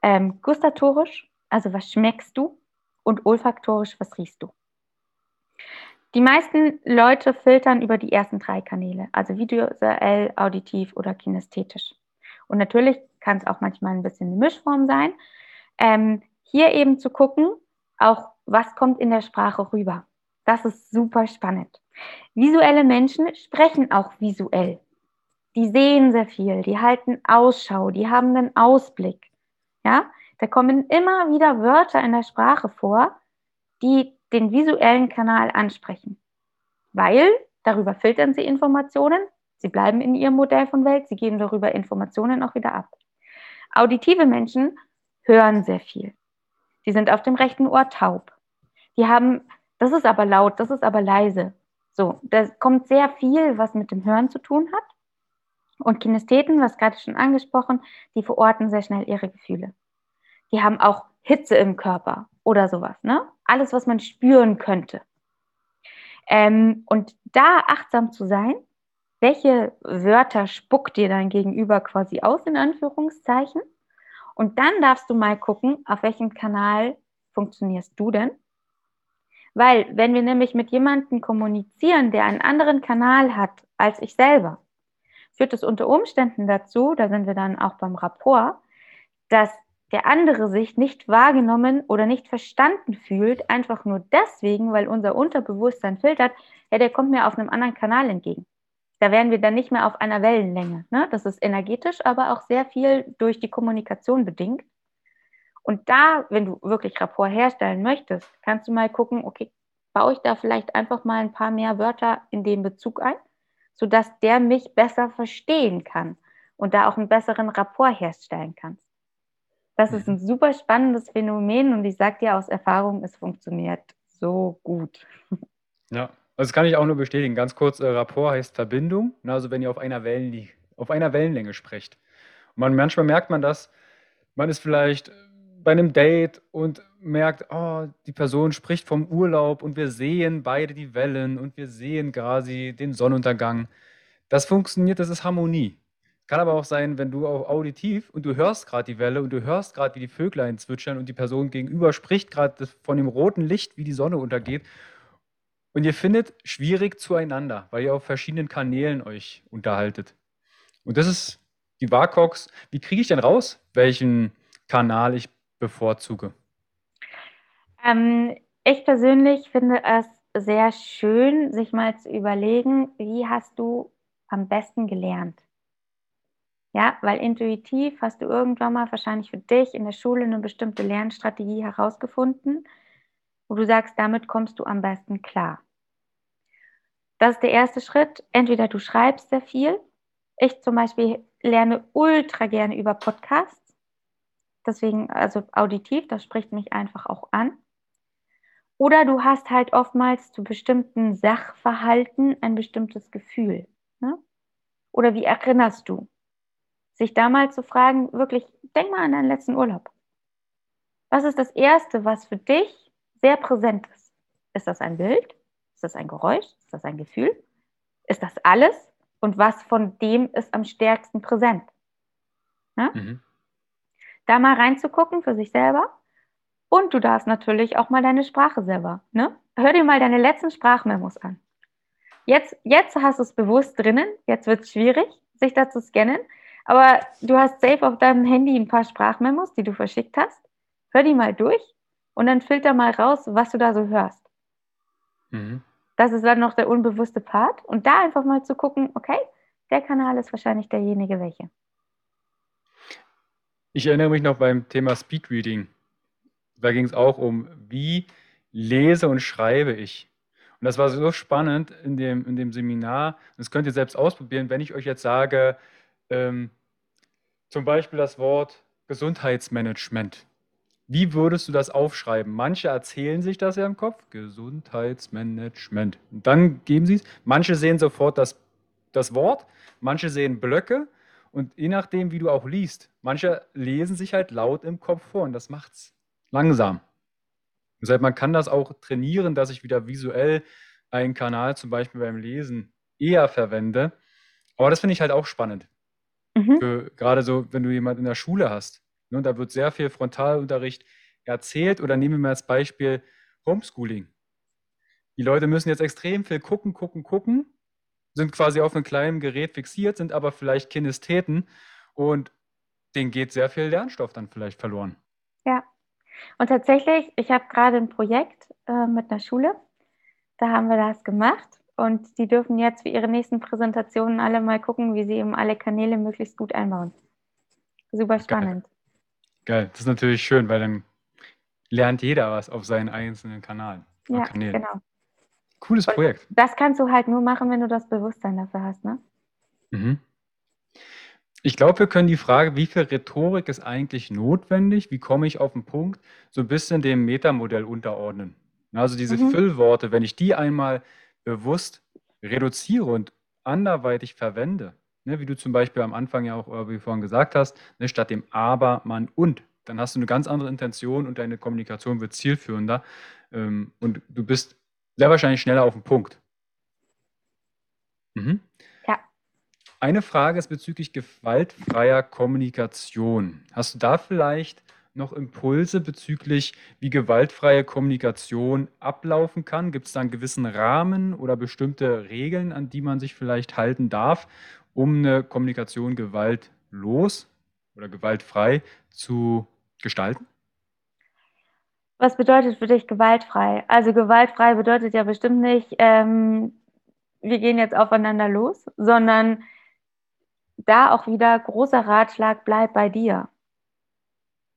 ähm, gustatorisch, also was schmeckst du? Und olfaktorisch, was riechst du? Die meisten Leute filtern über die ersten drei Kanäle, also visuell, auditiv oder kinästhetisch. Und natürlich kann es auch manchmal ein bisschen eine Mischform sein. Ähm, hier eben zu gucken, auch was kommt in der Sprache rüber. Das ist super spannend. Visuelle Menschen sprechen auch visuell. Die sehen sehr viel, die halten Ausschau, die haben einen Ausblick. Ja, da kommen immer wieder Wörter in der Sprache vor, die den visuellen Kanal ansprechen. Weil darüber filtern sie Informationen, sie bleiben in ihrem Modell von Welt, sie geben darüber Informationen auch wieder ab. Auditive Menschen hören sehr viel. Die sind auf dem rechten Ohr taub. Die haben, das ist aber laut, das ist aber leise. So, da kommt sehr viel, was mit dem Hören zu tun hat. Und Kinestheten, was gerade schon angesprochen, die verorten sehr schnell ihre Gefühle. Die haben auch Hitze im Körper oder sowas, ne? Alles, was man spüren könnte. Ähm, und da achtsam zu sein, welche Wörter spuckt dir dein Gegenüber quasi aus, in Anführungszeichen. Und dann darfst du mal gucken, auf welchem Kanal funktionierst du denn. Weil, wenn wir nämlich mit jemandem kommunizieren, der einen anderen Kanal hat als ich selber, führt es unter Umständen dazu, da sind wir dann auch beim Rapport, dass der andere sich nicht wahrgenommen oder nicht verstanden fühlt, einfach nur deswegen, weil unser Unterbewusstsein filtert, ja, der kommt mir auf einem anderen Kanal entgegen. Da wären wir dann nicht mehr auf einer Wellenlänge. Ne? Das ist energetisch, aber auch sehr viel durch die Kommunikation bedingt. Und da, wenn du wirklich Rapport herstellen möchtest, kannst du mal gucken, okay, baue ich da vielleicht einfach mal ein paar mehr Wörter in den Bezug ein, sodass der mich besser verstehen kann und da auch einen besseren Rapport herstellen kannst. Das ist ein super spannendes Phänomen und ich sage dir aus Erfahrung, es funktioniert so gut. Ja, also das kann ich auch nur bestätigen. Ganz kurz, äh, Rapport heißt Verbindung. Ne? Also wenn ihr auf einer, Wellen, auf einer Wellenlänge sprecht. Und man, manchmal merkt man das, man ist vielleicht bei einem Date und merkt, oh, die Person spricht vom Urlaub und wir sehen beide die Wellen und wir sehen quasi den Sonnenuntergang. Das funktioniert, das ist Harmonie. Kann aber auch sein, wenn du auch auditiv und du hörst gerade die Welle und du hörst gerade, wie die Vöglein zwitschern und die Person gegenüber spricht gerade von dem roten Licht, wie die Sonne untergeht. Und ihr findet schwierig zueinander, weil ihr auf verschiedenen Kanälen euch unterhaltet. Und das ist die WACOX. Wie kriege ich denn raus, welchen Kanal ich bevorzuge? Ähm, ich persönlich finde es sehr schön, sich mal zu überlegen, wie hast du am besten gelernt? Ja, weil intuitiv hast du irgendwann mal wahrscheinlich für dich in der Schule eine bestimmte Lernstrategie herausgefunden, wo du sagst, damit kommst du am besten klar. Das ist der erste Schritt. Entweder du schreibst sehr viel. Ich zum Beispiel lerne ultra gerne über Podcasts. Deswegen, also auditiv, das spricht mich einfach auch an. Oder du hast halt oftmals zu bestimmten Sachverhalten ein bestimmtes Gefühl. Ne? Oder wie erinnerst du? sich da mal zu fragen, wirklich, denk mal an deinen letzten Urlaub. Was ist das Erste, was für dich sehr präsent ist? Ist das ein Bild? Ist das ein Geräusch? Ist das ein Gefühl? Ist das alles? Und was von dem ist am stärksten präsent? Ne? Mhm. Da mal reinzugucken für sich selber. Und du darfst natürlich auch mal deine Sprache selber. Ne? Hör dir mal deine letzten Sprachmemos an. Jetzt, jetzt hast du es bewusst drinnen. Jetzt wird es schwierig, sich da zu scannen. Aber du hast safe auf deinem Handy ein paar Sprachmemos, die du verschickt hast. Hör die mal durch und dann filter mal raus, was du da so hörst. Mhm. Das ist dann noch der unbewusste Part. Und da einfach mal zu gucken, okay, der Kanal ist wahrscheinlich derjenige welche. Ich erinnere mich noch beim Thema Speedreading. Da ging es auch um, wie lese und schreibe ich. Und das war so spannend in dem, in dem Seminar. Das könnt ihr selbst ausprobieren, wenn ich euch jetzt sage, ähm, zum Beispiel das Wort Gesundheitsmanagement. Wie würdest du das aufschreiben? Manche erzählen sich das ja im Kopf. Gesundheitsmanagement. Und dann geben sie es. Manche sehen sofort das, das Wort, manche sehen Blöcke Und je nachdem, wie du auch liest, manche lesen sich halt laut im Kopf vor und das macht's langsam. Deshalb, man kann das auch trainieren, dass ich wieder visuell einen Kanal zum Beispiel beim Lesen eher verwende. Aber das finde ich halt auch spannend. Mhm. Für, gerade so, wenn du jemanden in der Schule hast. Ne, da wird sehr viel Frontalunterricht erzählt. Oder nehmen wir mal als Beispiel Homeschooling. Die Leute müssen jetzt extrem viel gucken, gucken, gucken sind quasi auf einem kleinen Gerät fixiert, sind aber vielleicht Kinestheten und denen geht sehr viel Lernstoff dann vielleicht verloren. Ja. Und tatsächlich, ich habe gerade ein Projekt äh, mit einer Schule, da haben wir das gemacht und die dürfen jetzt für ihre nächsten Präsentationen alle mal gucken, wie sie eben alle Kanäle möglichst gut einbauen. Super spannend. Geil. Geil. Das ist natürlich schön, weil dann lernt jeder was auf seinen einzelnen Kanalen. Ja, Kanälen. genau. Cooles Projekt. Das kannst du halt nur machen, wenn du das Bewusstsein dafür hast, ne? Mhm. Ich glaube, wir können die Frage, wie viel Rhetorik ist eigentlich notwendig, wie komme ich auf den Punkt, so ein bisschen dem Metamodell unterordnen. Also diese mhm. Füllworte, wenn ich die einmal bewusst reduziere und anderweitig verwende, ne, wie du zum Beispiel am Anfang ja auch, wie du vorhin gesagt hast, ne, statt dem Aber, man und, dann hast du eine ganz andere Intention und deine Kommunikation wird zielführender ähm, und du bist sehr wahrscheinlich schneller auf den Punkt. Mhm. Ja. Eine Frage ist bezüglich gewaltfreier Kommunikation. Hast du da vielleicht noch Impulse bezüglich, wie gewaltfreie Kommunikation ablaufen kann? Gibt es da einen gewissen Rahmen oder bestimmte Regeln, an die man sich vielleicht halten darf, um eine Kommunikation gewaltlos oder gewaltfrei zu gestalten? Was bedeutet für dich gewaltfrei? Also gewaltfrei bedeutet ja bestimmt nicht, ähm, wir gehen jetzt aufeinander los, sondern da auch wieder großer Ratschlag, bleib bei dir.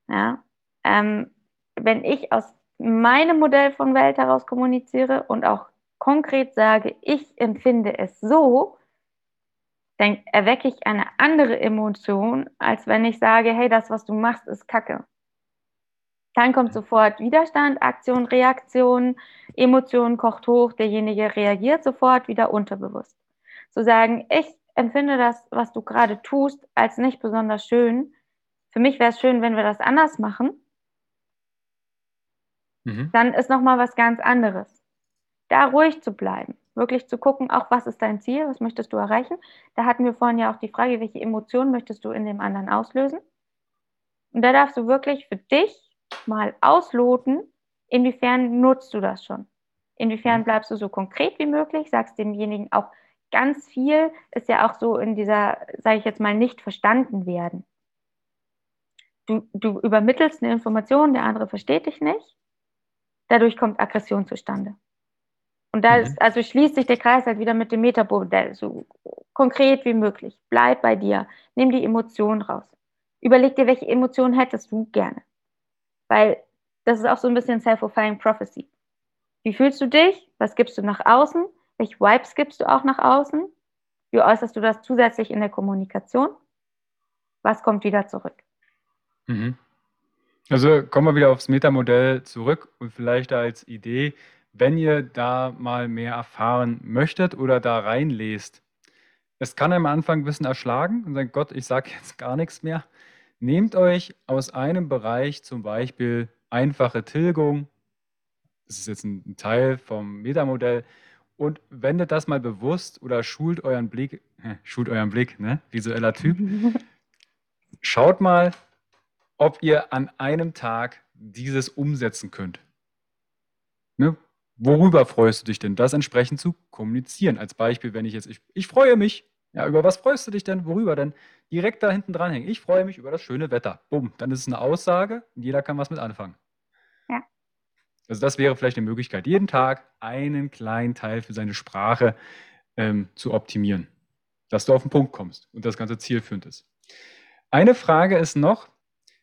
Ja? Ähm, wenn ich aus meinem Modell von Welt heraus kommuniziere und auch konkret sage, ich empfinde es so, dann erwecke ich eine andere Emotion, als wenn ich sage, hey, das, was du machst, ist Kacke. Dann kommt sofort Widerstand, Aktion, Reaktion, Emotion kocht hoch, derjenige reagiert sofort wieder unterbewusst. Zu sagen, ich empfinde das, was du gerade tust, als nicht besonders schön. Für mich wäre es schön, wenn wir das anders machen. Mhm. Dann ist nochmal was ganz anderes. Da ruhig zu bleiben, wirklich zu gucken, auch was ist dein Ziel, was möchtest du erreichen. Da hatten wir vorhin ja auch die Frage, welche Emotionen möchtest du in dem anderen auslösen. Und da darfst du wirklich für dich mal ausloten, inwiefern nutzt du das schon? Inwiefern mhm. bleibst du so konkret wie möglich, sagst demjenigen auch ganz viel, ist ja auch so in dieser, sage ich jetzt mal, nicht verstanden werden. Du, du übermittelst eine Information, der andere versteht dich nicht. Dadurch kommt Aggression zustande. Und da mhm. ist, also schließt sich der Kreis halt wieder mit dem Metamodell, so konkret wie möglich. Bleib bei dir. Nimm die Emotionen raus. Überleg dir, welche Emotionen hättest du gerne. Weil das ist auch so ein bisschen Self-Fulfilling Prophecy. Wie fühlst du dich? Was gibst du nach außen? Welche Vibes gibst du auch nach außen? Wie äußerst du das zusätzlich in der Kommunikation? Was kommt wieder zurück? Mhm. Also kommen wir wieder aufs Metamodell zurück und vielleicht als Idee, wenn ihr da mal mehr erfahren möchtet oder da reinlest. Es kann einem am Anfang ein bisschen erschlagen und sagen, Gott, ich sage jetzt gar nichts mehr. Nehmt euch aus einem Bereich zum Beispiel einfache Tilgung, das ist jetzt ein Teil vom Metamodell, und wendet das mal bewusst oder schult euren Blick, äh, schult euren Blick, ne? visueller Typ. Schaut mal, ob ihr an einem Tag dieses umsetzen könnt. Ne? Worüber freust du dich denn, das entsprechend zu kommunizieren? Als Beispiel, wenn ich jetzt, ich, ich freue mich, ja, über was freust du dich denn? Worüber denn? Direkt da hinten dranhängen. Ich freue mich über das schöne Wetter. Bumm, dann ist es eine Aussage und jeder kann was mit anfangen. Ja. Also das wäre vielleicht eine Möglichkeit, jeden Tag einen kleinen Teil für seine Sprache ähm, zu optimieren, dass du auf den Punkt kommst und das Ganze zielführend ist. Eine Frage ist noch,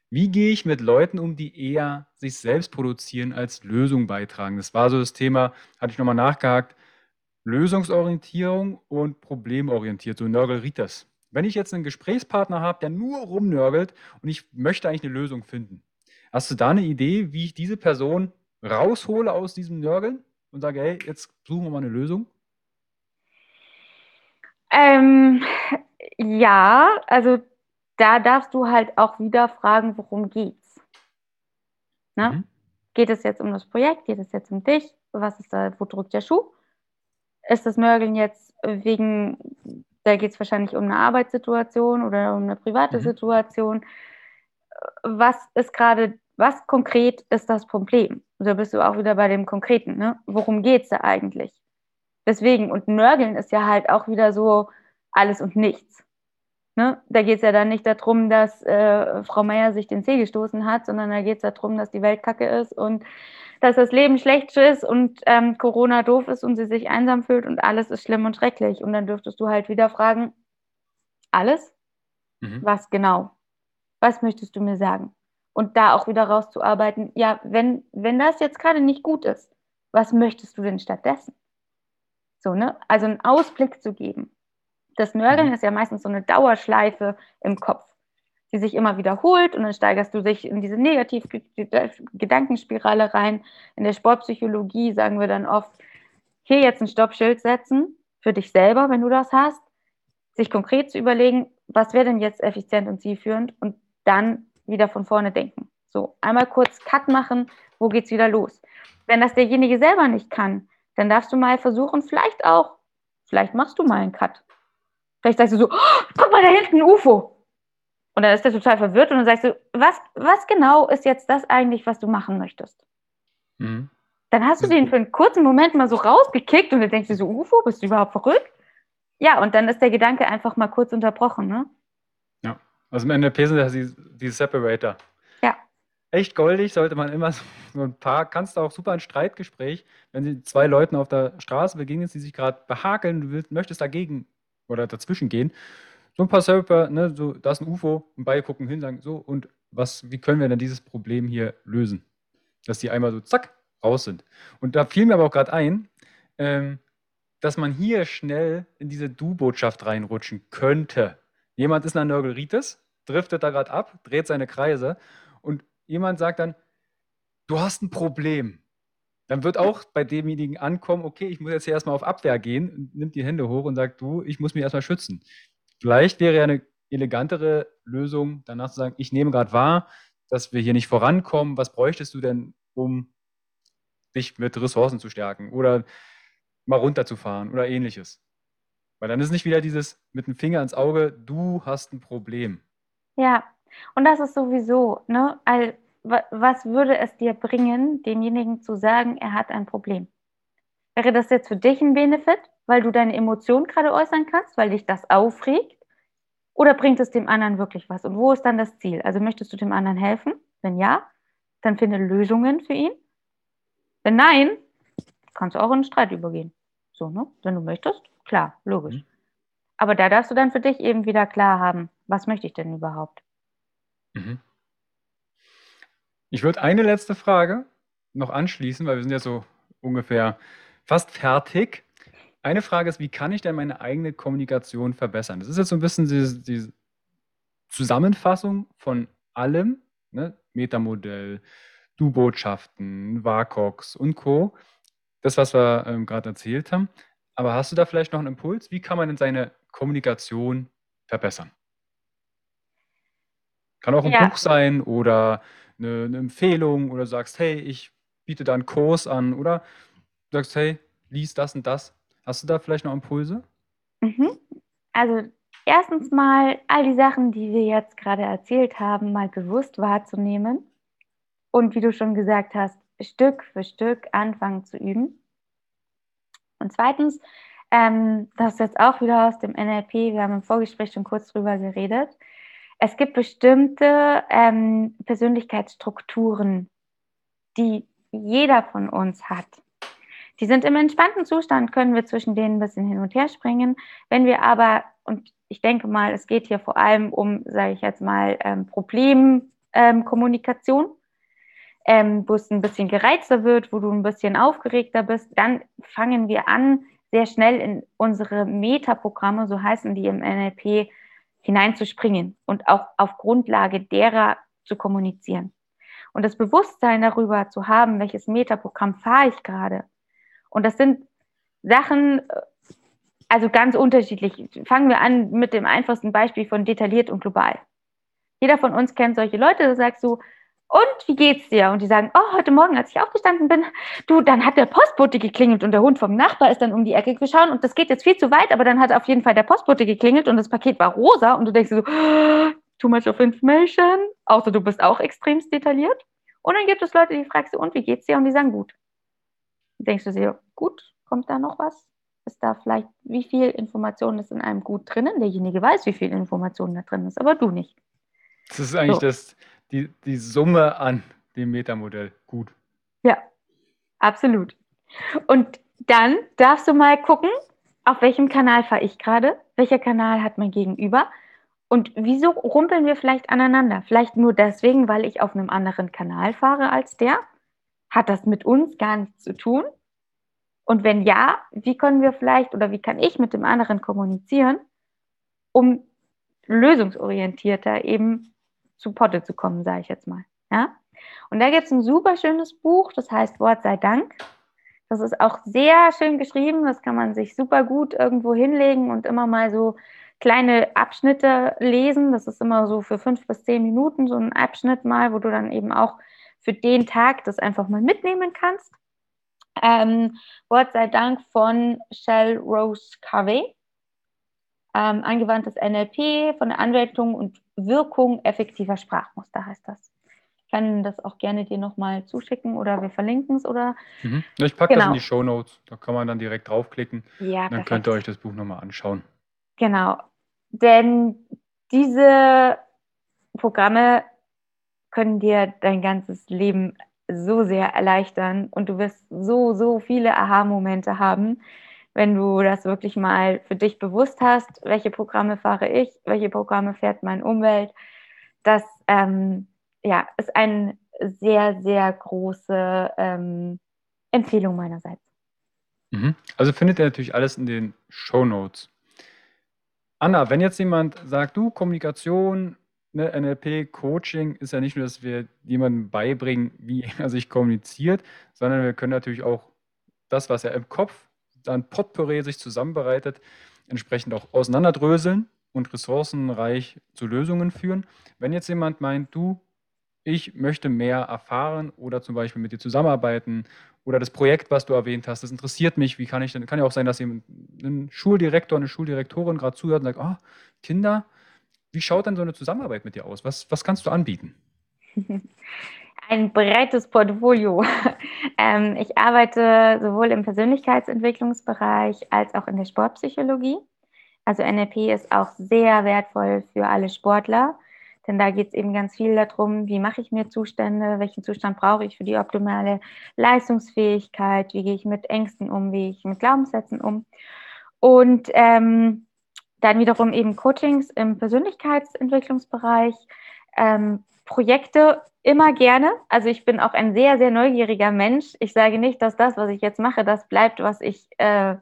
wie gehe ich mit Leuten um, die eher sich selbst produzieren als Lösung beitragen? Das war so das Thema, hatte ich nochmal nachgehakt, Lösungsorientierung und problemorientiert, so Nörgelritas. Wenn ich jetzt einen Gesprächspartner habe, der nur rumnörgelt und ich möchte eigentlich eine Lösung finden, hast du da eine Idee, wie ich diese Person raushole aus diesem Nörgeln und sage, hey, jetzt suchen wir mal eine Lösung? Ähm, ja, also da darfst du halt auch wieder fragen, worum geht's? Ne? Mhm. Geht es jetzt um das Projekt? Geht es jetzt um dich? Was ist da, wo drückt der Schuh? Ist das Nörgeln jetzt wegen, da geht es wahrscheinlich um eine Arbeitssituation oder um eine private mhm. Situation. Was ist gerade, was konkret ist das Problem? Da bist du auch wieder bei dem Konkreten, ne? Worum geht es da eigentlich? Deswegen, und Nörgeln ist ja halt auch wieder so alles und nichts. Ne? Da geht es ja dann nicht darum, dass äh, Frau Meier sich den Zeh gestoßen hat, sondern da geht es darum, dass die Welt kacke ist und dass das Leben schlecht ist und ähm, Corona doof ist und sie sich einsam fühlt und alles ist schlimm und schrecklich. Und dann dürftest du halt wieder fragen, alles? Mhm. Was genau? Was möchtest du mir sagen? Und da auch wieder rauszuarbeiten, ja, wenn, wenn das jetzt gerade nicht gut ist, was möchtest du denn stattdessen? So, ne? Also einen Ausblick zu geben. Das Nörgeln mhm. ist ja meistens so eine Dauerschleife im Kopf, die sich immer wiederholt und dann steigerst du dich in diese Negativ-Gedankenspirale rein. In der Sportpsychologie sagen wir dann oft, hier jetzt ein Stoppschild setzen für dich selber, wenn du das hast, sich konkret zu überlegen, was wäre denn jetzt effizient und zielführend und dann wieder von vorne denken. So, einmal kurz Cut machen, wo geht's wieder los? Wenn das derjenige selber nicht kann, dann darfst du mal versuchen, vielleicht auch, vielleicht machst du mal einen Cut. Vielleicht sagst du so, oh, guck mal, da hinten ein UFO. Und dann ist der total verwirrt und dann sagst du, was, was genau ist jetzt das eigentlich, was du machen möchtest? Mhm. Dann hast du den für einen kurzen Moment mal so rausgekickt und dann denkst du so, UFO, bist du überhaupt verrückt? Ja, und dann ist der Gedanke einfach mal kurz unterbrochen, ne? Ja, also im NLP sind das die, die Separator echt goldig, sollte man immer so ein paar, kannst du auch super ein Streitgespräch, wenn sie zwei Leuten auf der Straße begegnen, die sich gerade behakeln, du willst, möchtest dagegen oder dazwischen gehen. So ein paar Server, ne, so, da ist ein UFO und beide gucken hin, sagen so, und was, wie können wir denn dieses Problem hier lösen? Dass die einmal so zack, raus sind. Und da fiel mir aber auch gerade ein, ähm, dass man hier schnell in diese Du-Botschaft reinrutschen könnte. Jemand ist in der Nörgelritis, driftet da gerade ab, dreht seine Kreise und jemand sagt dann, du hast ein Problem. Dann wird auch bei demjenigen ankommen, okay, ich muss jetzt hier erstmal auf Abwehr gehen, nimmt die Hände hoch und sagt, du, ich muss mich erstmal schützen. Vielleicht wäre ja eine elegantere Lösung, danach zu sagen, ich nehme gerade wahr, dass wir hier nicht vorankommen. Was bräuchtest du denn, um dich mit Ressourcen zu stärken oder mal runterzufahren oder ähnliches? Weil dann ist nicht wieder dieses mit dem Finger ins Auge, du hast ein Problem. Ja, und das ist sowieso, ne? Was würde es dir bringen, demjenigen zu sagen, er hat ein Problem? Wäre das jetzt für dich ein Benefit, weil du deine Emotionen gerade äußern kannst, weil dich das aufregt? Oder bringt es dem anderen wirklich was? Und wo ist dann das Ziel? Also möchtest du dem anderen helfen? Wenn ja, dann finde Lösungen für ihn. Wenn nein, kannst du auch in einen Streit übergehen. So, ne? Wenn du möchtest, klar, logisch. Mhm. Aber da darfst du dann für dich eben wieder klar haben, was möchte ich denn überhaupt? Mhm. Ich würde eine letzte Frage noch anschließen, weil wir sind ja so ungefähr fast fertig. Eine Frage ist, wie kann ich denn meine eigene Kommunikation verbessern? Das ist jetzt so ein bisschen die, die Zusammenfassung von allem, ne? Metamodell, Du-Botschaften, WACOX und Co. Das, was wir ähm, gerade erzählt haben. Aber hast du da vielleicht noch einen Impuls? Wie kann man denn seine Kommunikation verbessern? Kann auch ein Ja. Buch sein oder eine 'ne Empfehlung oder sagst: „Hey, ich biete da einen Kurs an“ oder sagst: „Hey, lies das und das.“ Hast du da vielleicht noch Impulse? Mhm. Also, erstens mal all die Sachen, die wir jetzt gerade erzählt haben, mal bewusst wahrzunehmen und wie du schon gesagt hast, Stück für Stück anfangen zu üben. Und zweitens, ähm, das ist jetzt auch wieder aus dem NLP, wir haben im Vorgespräch schon kurz drüber geredet, es gibt bestimmte ähm, Persönlichkeitsstrukturen, die jeder von uns hat. Die sind im entspannten Zustand, können wir zwischen denen ein bisschen hin und her springen. Wenn wir aber, und ich denke mal, es geht hier vor allem um, sage ich jetzt mal, ähm, Problemkommunikation, ähm, wo es ein bisschen gereizter wird, wo du ein bisschen aufgeregter bist, dann fangen wir an, sehr schnell in unsere Metaprogramme, so heißen die im NLP, hineinzuspringen und auch auf Grundlage derer zu kommunizieren. Und das Bewusstsein darüber zu haben, welches Metaprogramm fahre ich gerade. Und das sind Sachen, also ganz unterschiedlich. Fangen wir an mit dem einfachsten Beispiel von detailliert und global. Jeder von uns kennt solche Leute, da sagst du, und wie geht's dir? Und die sagen, oh, heute Morgen, als ich aufgestanden bin, du, dann hat der Postbote geklingelt und der Hund vom Nachbar ist dann um die Ecke geschaut und das geht jetzt viel zu weit, aber dann hat auf jeden Fall der Postbote geklingelt und das Paket war rosa und du denkst so, oh, too much of information, außer du bist auch extremst detailliert. Und dann gibt es Leute, die fragst du, und wie geht's dir? Und die sagen, gut. Dann denkst du dir, gut, kommt da noch was? Ist da vielleicht, wie viel Information ist in einem gut drinnen? Derjenige weiß, wie viel Information da drin ist, aber du nicht. Das ist eigentlich so. das, die, die Summe an dem Metamodell. Gut. Ja, absolut. Und dann darfst du mal gucken, auf welchem Kanal fahre ich gerade, welcher Kanal hat mein Gegenüber und wieso rumpeln wir vielleicht aneinander? Vielleicht nur deswegen, weil ich auf einem anderen Kanal fahre als der? Hat das mit uns gar nichts zu tun? Und wenn ja, wie können wir vielleicht oder wie kann ich mit dem anderen kommunizieren, um lösungsorientierter eben zu Potte zu kommen, sage ich jetzt mal. Ja? Und da gibt es ein super schönes Buch, das heißt Wort sei Dank. Das ist auch sehr schön geschrieben, das kann man sich super gut irgendwo hinlegen und immer mal so kleine Abschnitte lesen. Das ist immer so für fünf bis zehn Minuten so ein Abschnitt mal, wo du dann eben auch für den Tag das einfach mal mitnehmen kannst. Ähm, Wort sei Dank von Shell Rose Carvey. Ähm, angewandtes NLP von der Anwendung und Wirkung effektiver Sprachmuster heißt das. Ich kann das auch gerne dir nochmal zuschicken oder wir verlinken es oder. Mhm. Ich packe genau. das in die Show Notes. Da kann man dann direkt draufklicken. Ja, dann perfekt. könnt ihr euch das Buch nochmal anschauen. Genau. Denn diese Programme können dir dein ganzes Leben so sehr erleichtern und du wirst so, so viele Aha-Momente haben, wenn du das wirklich mal für dich bewusst hast, welche Programme fahre ich, welche Programme fährt meine Umwelt. Das ähm, ja, ist eine sehr, sehr große ähm, Empfehlung meinerseits. Mhm. Also findet ihr natürlich alles in den Show Notes. Anna, wenn jetzt jemand sagt, du, Kommunikation, ne, NLP, Coaching ist ja nicht nur, dass wir jemandem beibringen, wie er sich kommuniziert, sondern wir können natürlich auch das, was er im Kopf dann Potpourri sich zusammenbereitet, entsprechend auch auseinanderdröseln und ressourcenreich zu Lösungen führen. Wenn jetzt jemand meint, du, ich möchte mehr erfahren oder zum Beispiel mit dir zusammenarbeiten oder das Projekt, was du erwähnt hast, das interessiert mich, wie kann ich denn, kann ja auch sein, dass jemand, ein Schuldirektor, eine Schuldirektorin gerade zuhört und sagt, oh, Kinder, wie schaut denn so eine Zusammenarbeit mit dir aus? Was, was kannst du anbieten? Ein breites Portfolio. ähm, ich arbeite sowohl im Persönlichkeitsentwicklungsbereich als auch in der Sportpsychologie. Also NLP ist auch sehr wertvoll für alle Sportler, denn da geht es eben ganz viel darum, wie mache ich mir Zustände, welchen Zustand brauche ich für die optimale Leistungsfähigkeit, wie gehe ich mit Ängsten um, wie ich mit Glaubenssätzen um. Und ähm, dann wiederum eben Coachings im Persönlichkeitsentwicklungsbereich, ähm, Projekte immer gerne. Also ich bin auch ein sehr, sehr neugieriger Mensch. Ich sage nicht, dass das, was ich jetzt mache, das bleibt, was ich äh,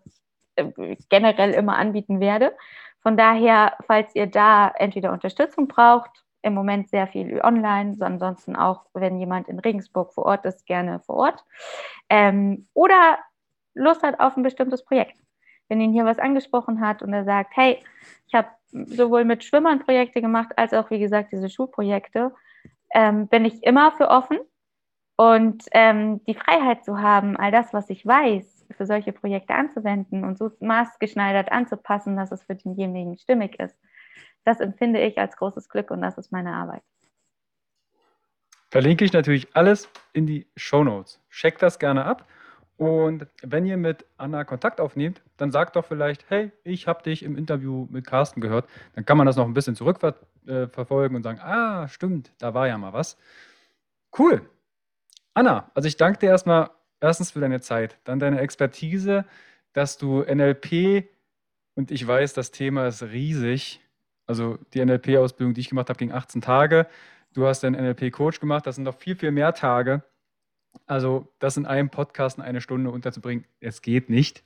generell immer anbieten werde. Von daher, falls ihr da entweder Unterstützung braucht, im Moment sehr viel online, ansonsten auch, wenn jemand in Regensburg vor Ort ist, gerne vor Ort. Ähm, oder Lust hat auf ein bestimmtes Projekt. Wenn ihn hier was angesprochen hat und er sagt, hey, ich habe sowohl mit Schwimmern Projekte gemacht, als auch, wie gesagt, diese Schulprojekte, ähm, bin ich immer für offen. Und ähm, die Freiheit zu haben, all das, was ich weiß, für solche Projekte anzuwenden und so maßgeschneidert anzupassen, dass es für denjenigen stimmig ist, das empfinde ich als großes Glück und das ist meine Arbeit. Verlinke ich natürlich alles in die Show Notes. Checkt das gerne ab. Und wenn ihr mit Anna Kontakt aufnehmt, dann sagt doch vielleicht, hey, ich habe dich im Interview mit Carsten gehört. Dann kann man das noch ein bisschen zurückverfolgen äh, und sagen, ah, stimmt, da war ja mal was. Cool. Anna, also ich danke dir erstmal erstens für deine Zeit, dann deine Expertise, dass du NLP und ich weiß, das Thema ist riesig. Also die NLP-Ausbildung, die ich gemacht habe, ging 18 Tage. Du hast den NLP-Coach gemacht, das sind noch viel, viel mehr Tage. Also das in einem Podcast in eine Stunde unterzubringen, es geht nicht.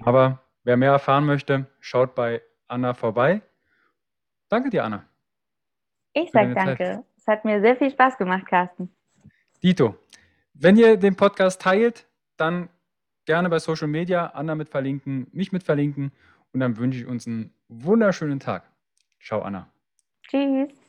Aber wer mehr erfahren möchte, schaut bei Anna vorbei. Danke dir, Anna. Ich sage danke. Zeit. Es hat mir sehr viel Spaß gemacht, Carsten. Dito, wenn ihr den Podcast teilt, dann gerne bei Social Media Anna mit verlinken, mich mit verlinken Und dann wünsche ich uns einen wunderschönen Tag. Ciao, Anna. Tschüss.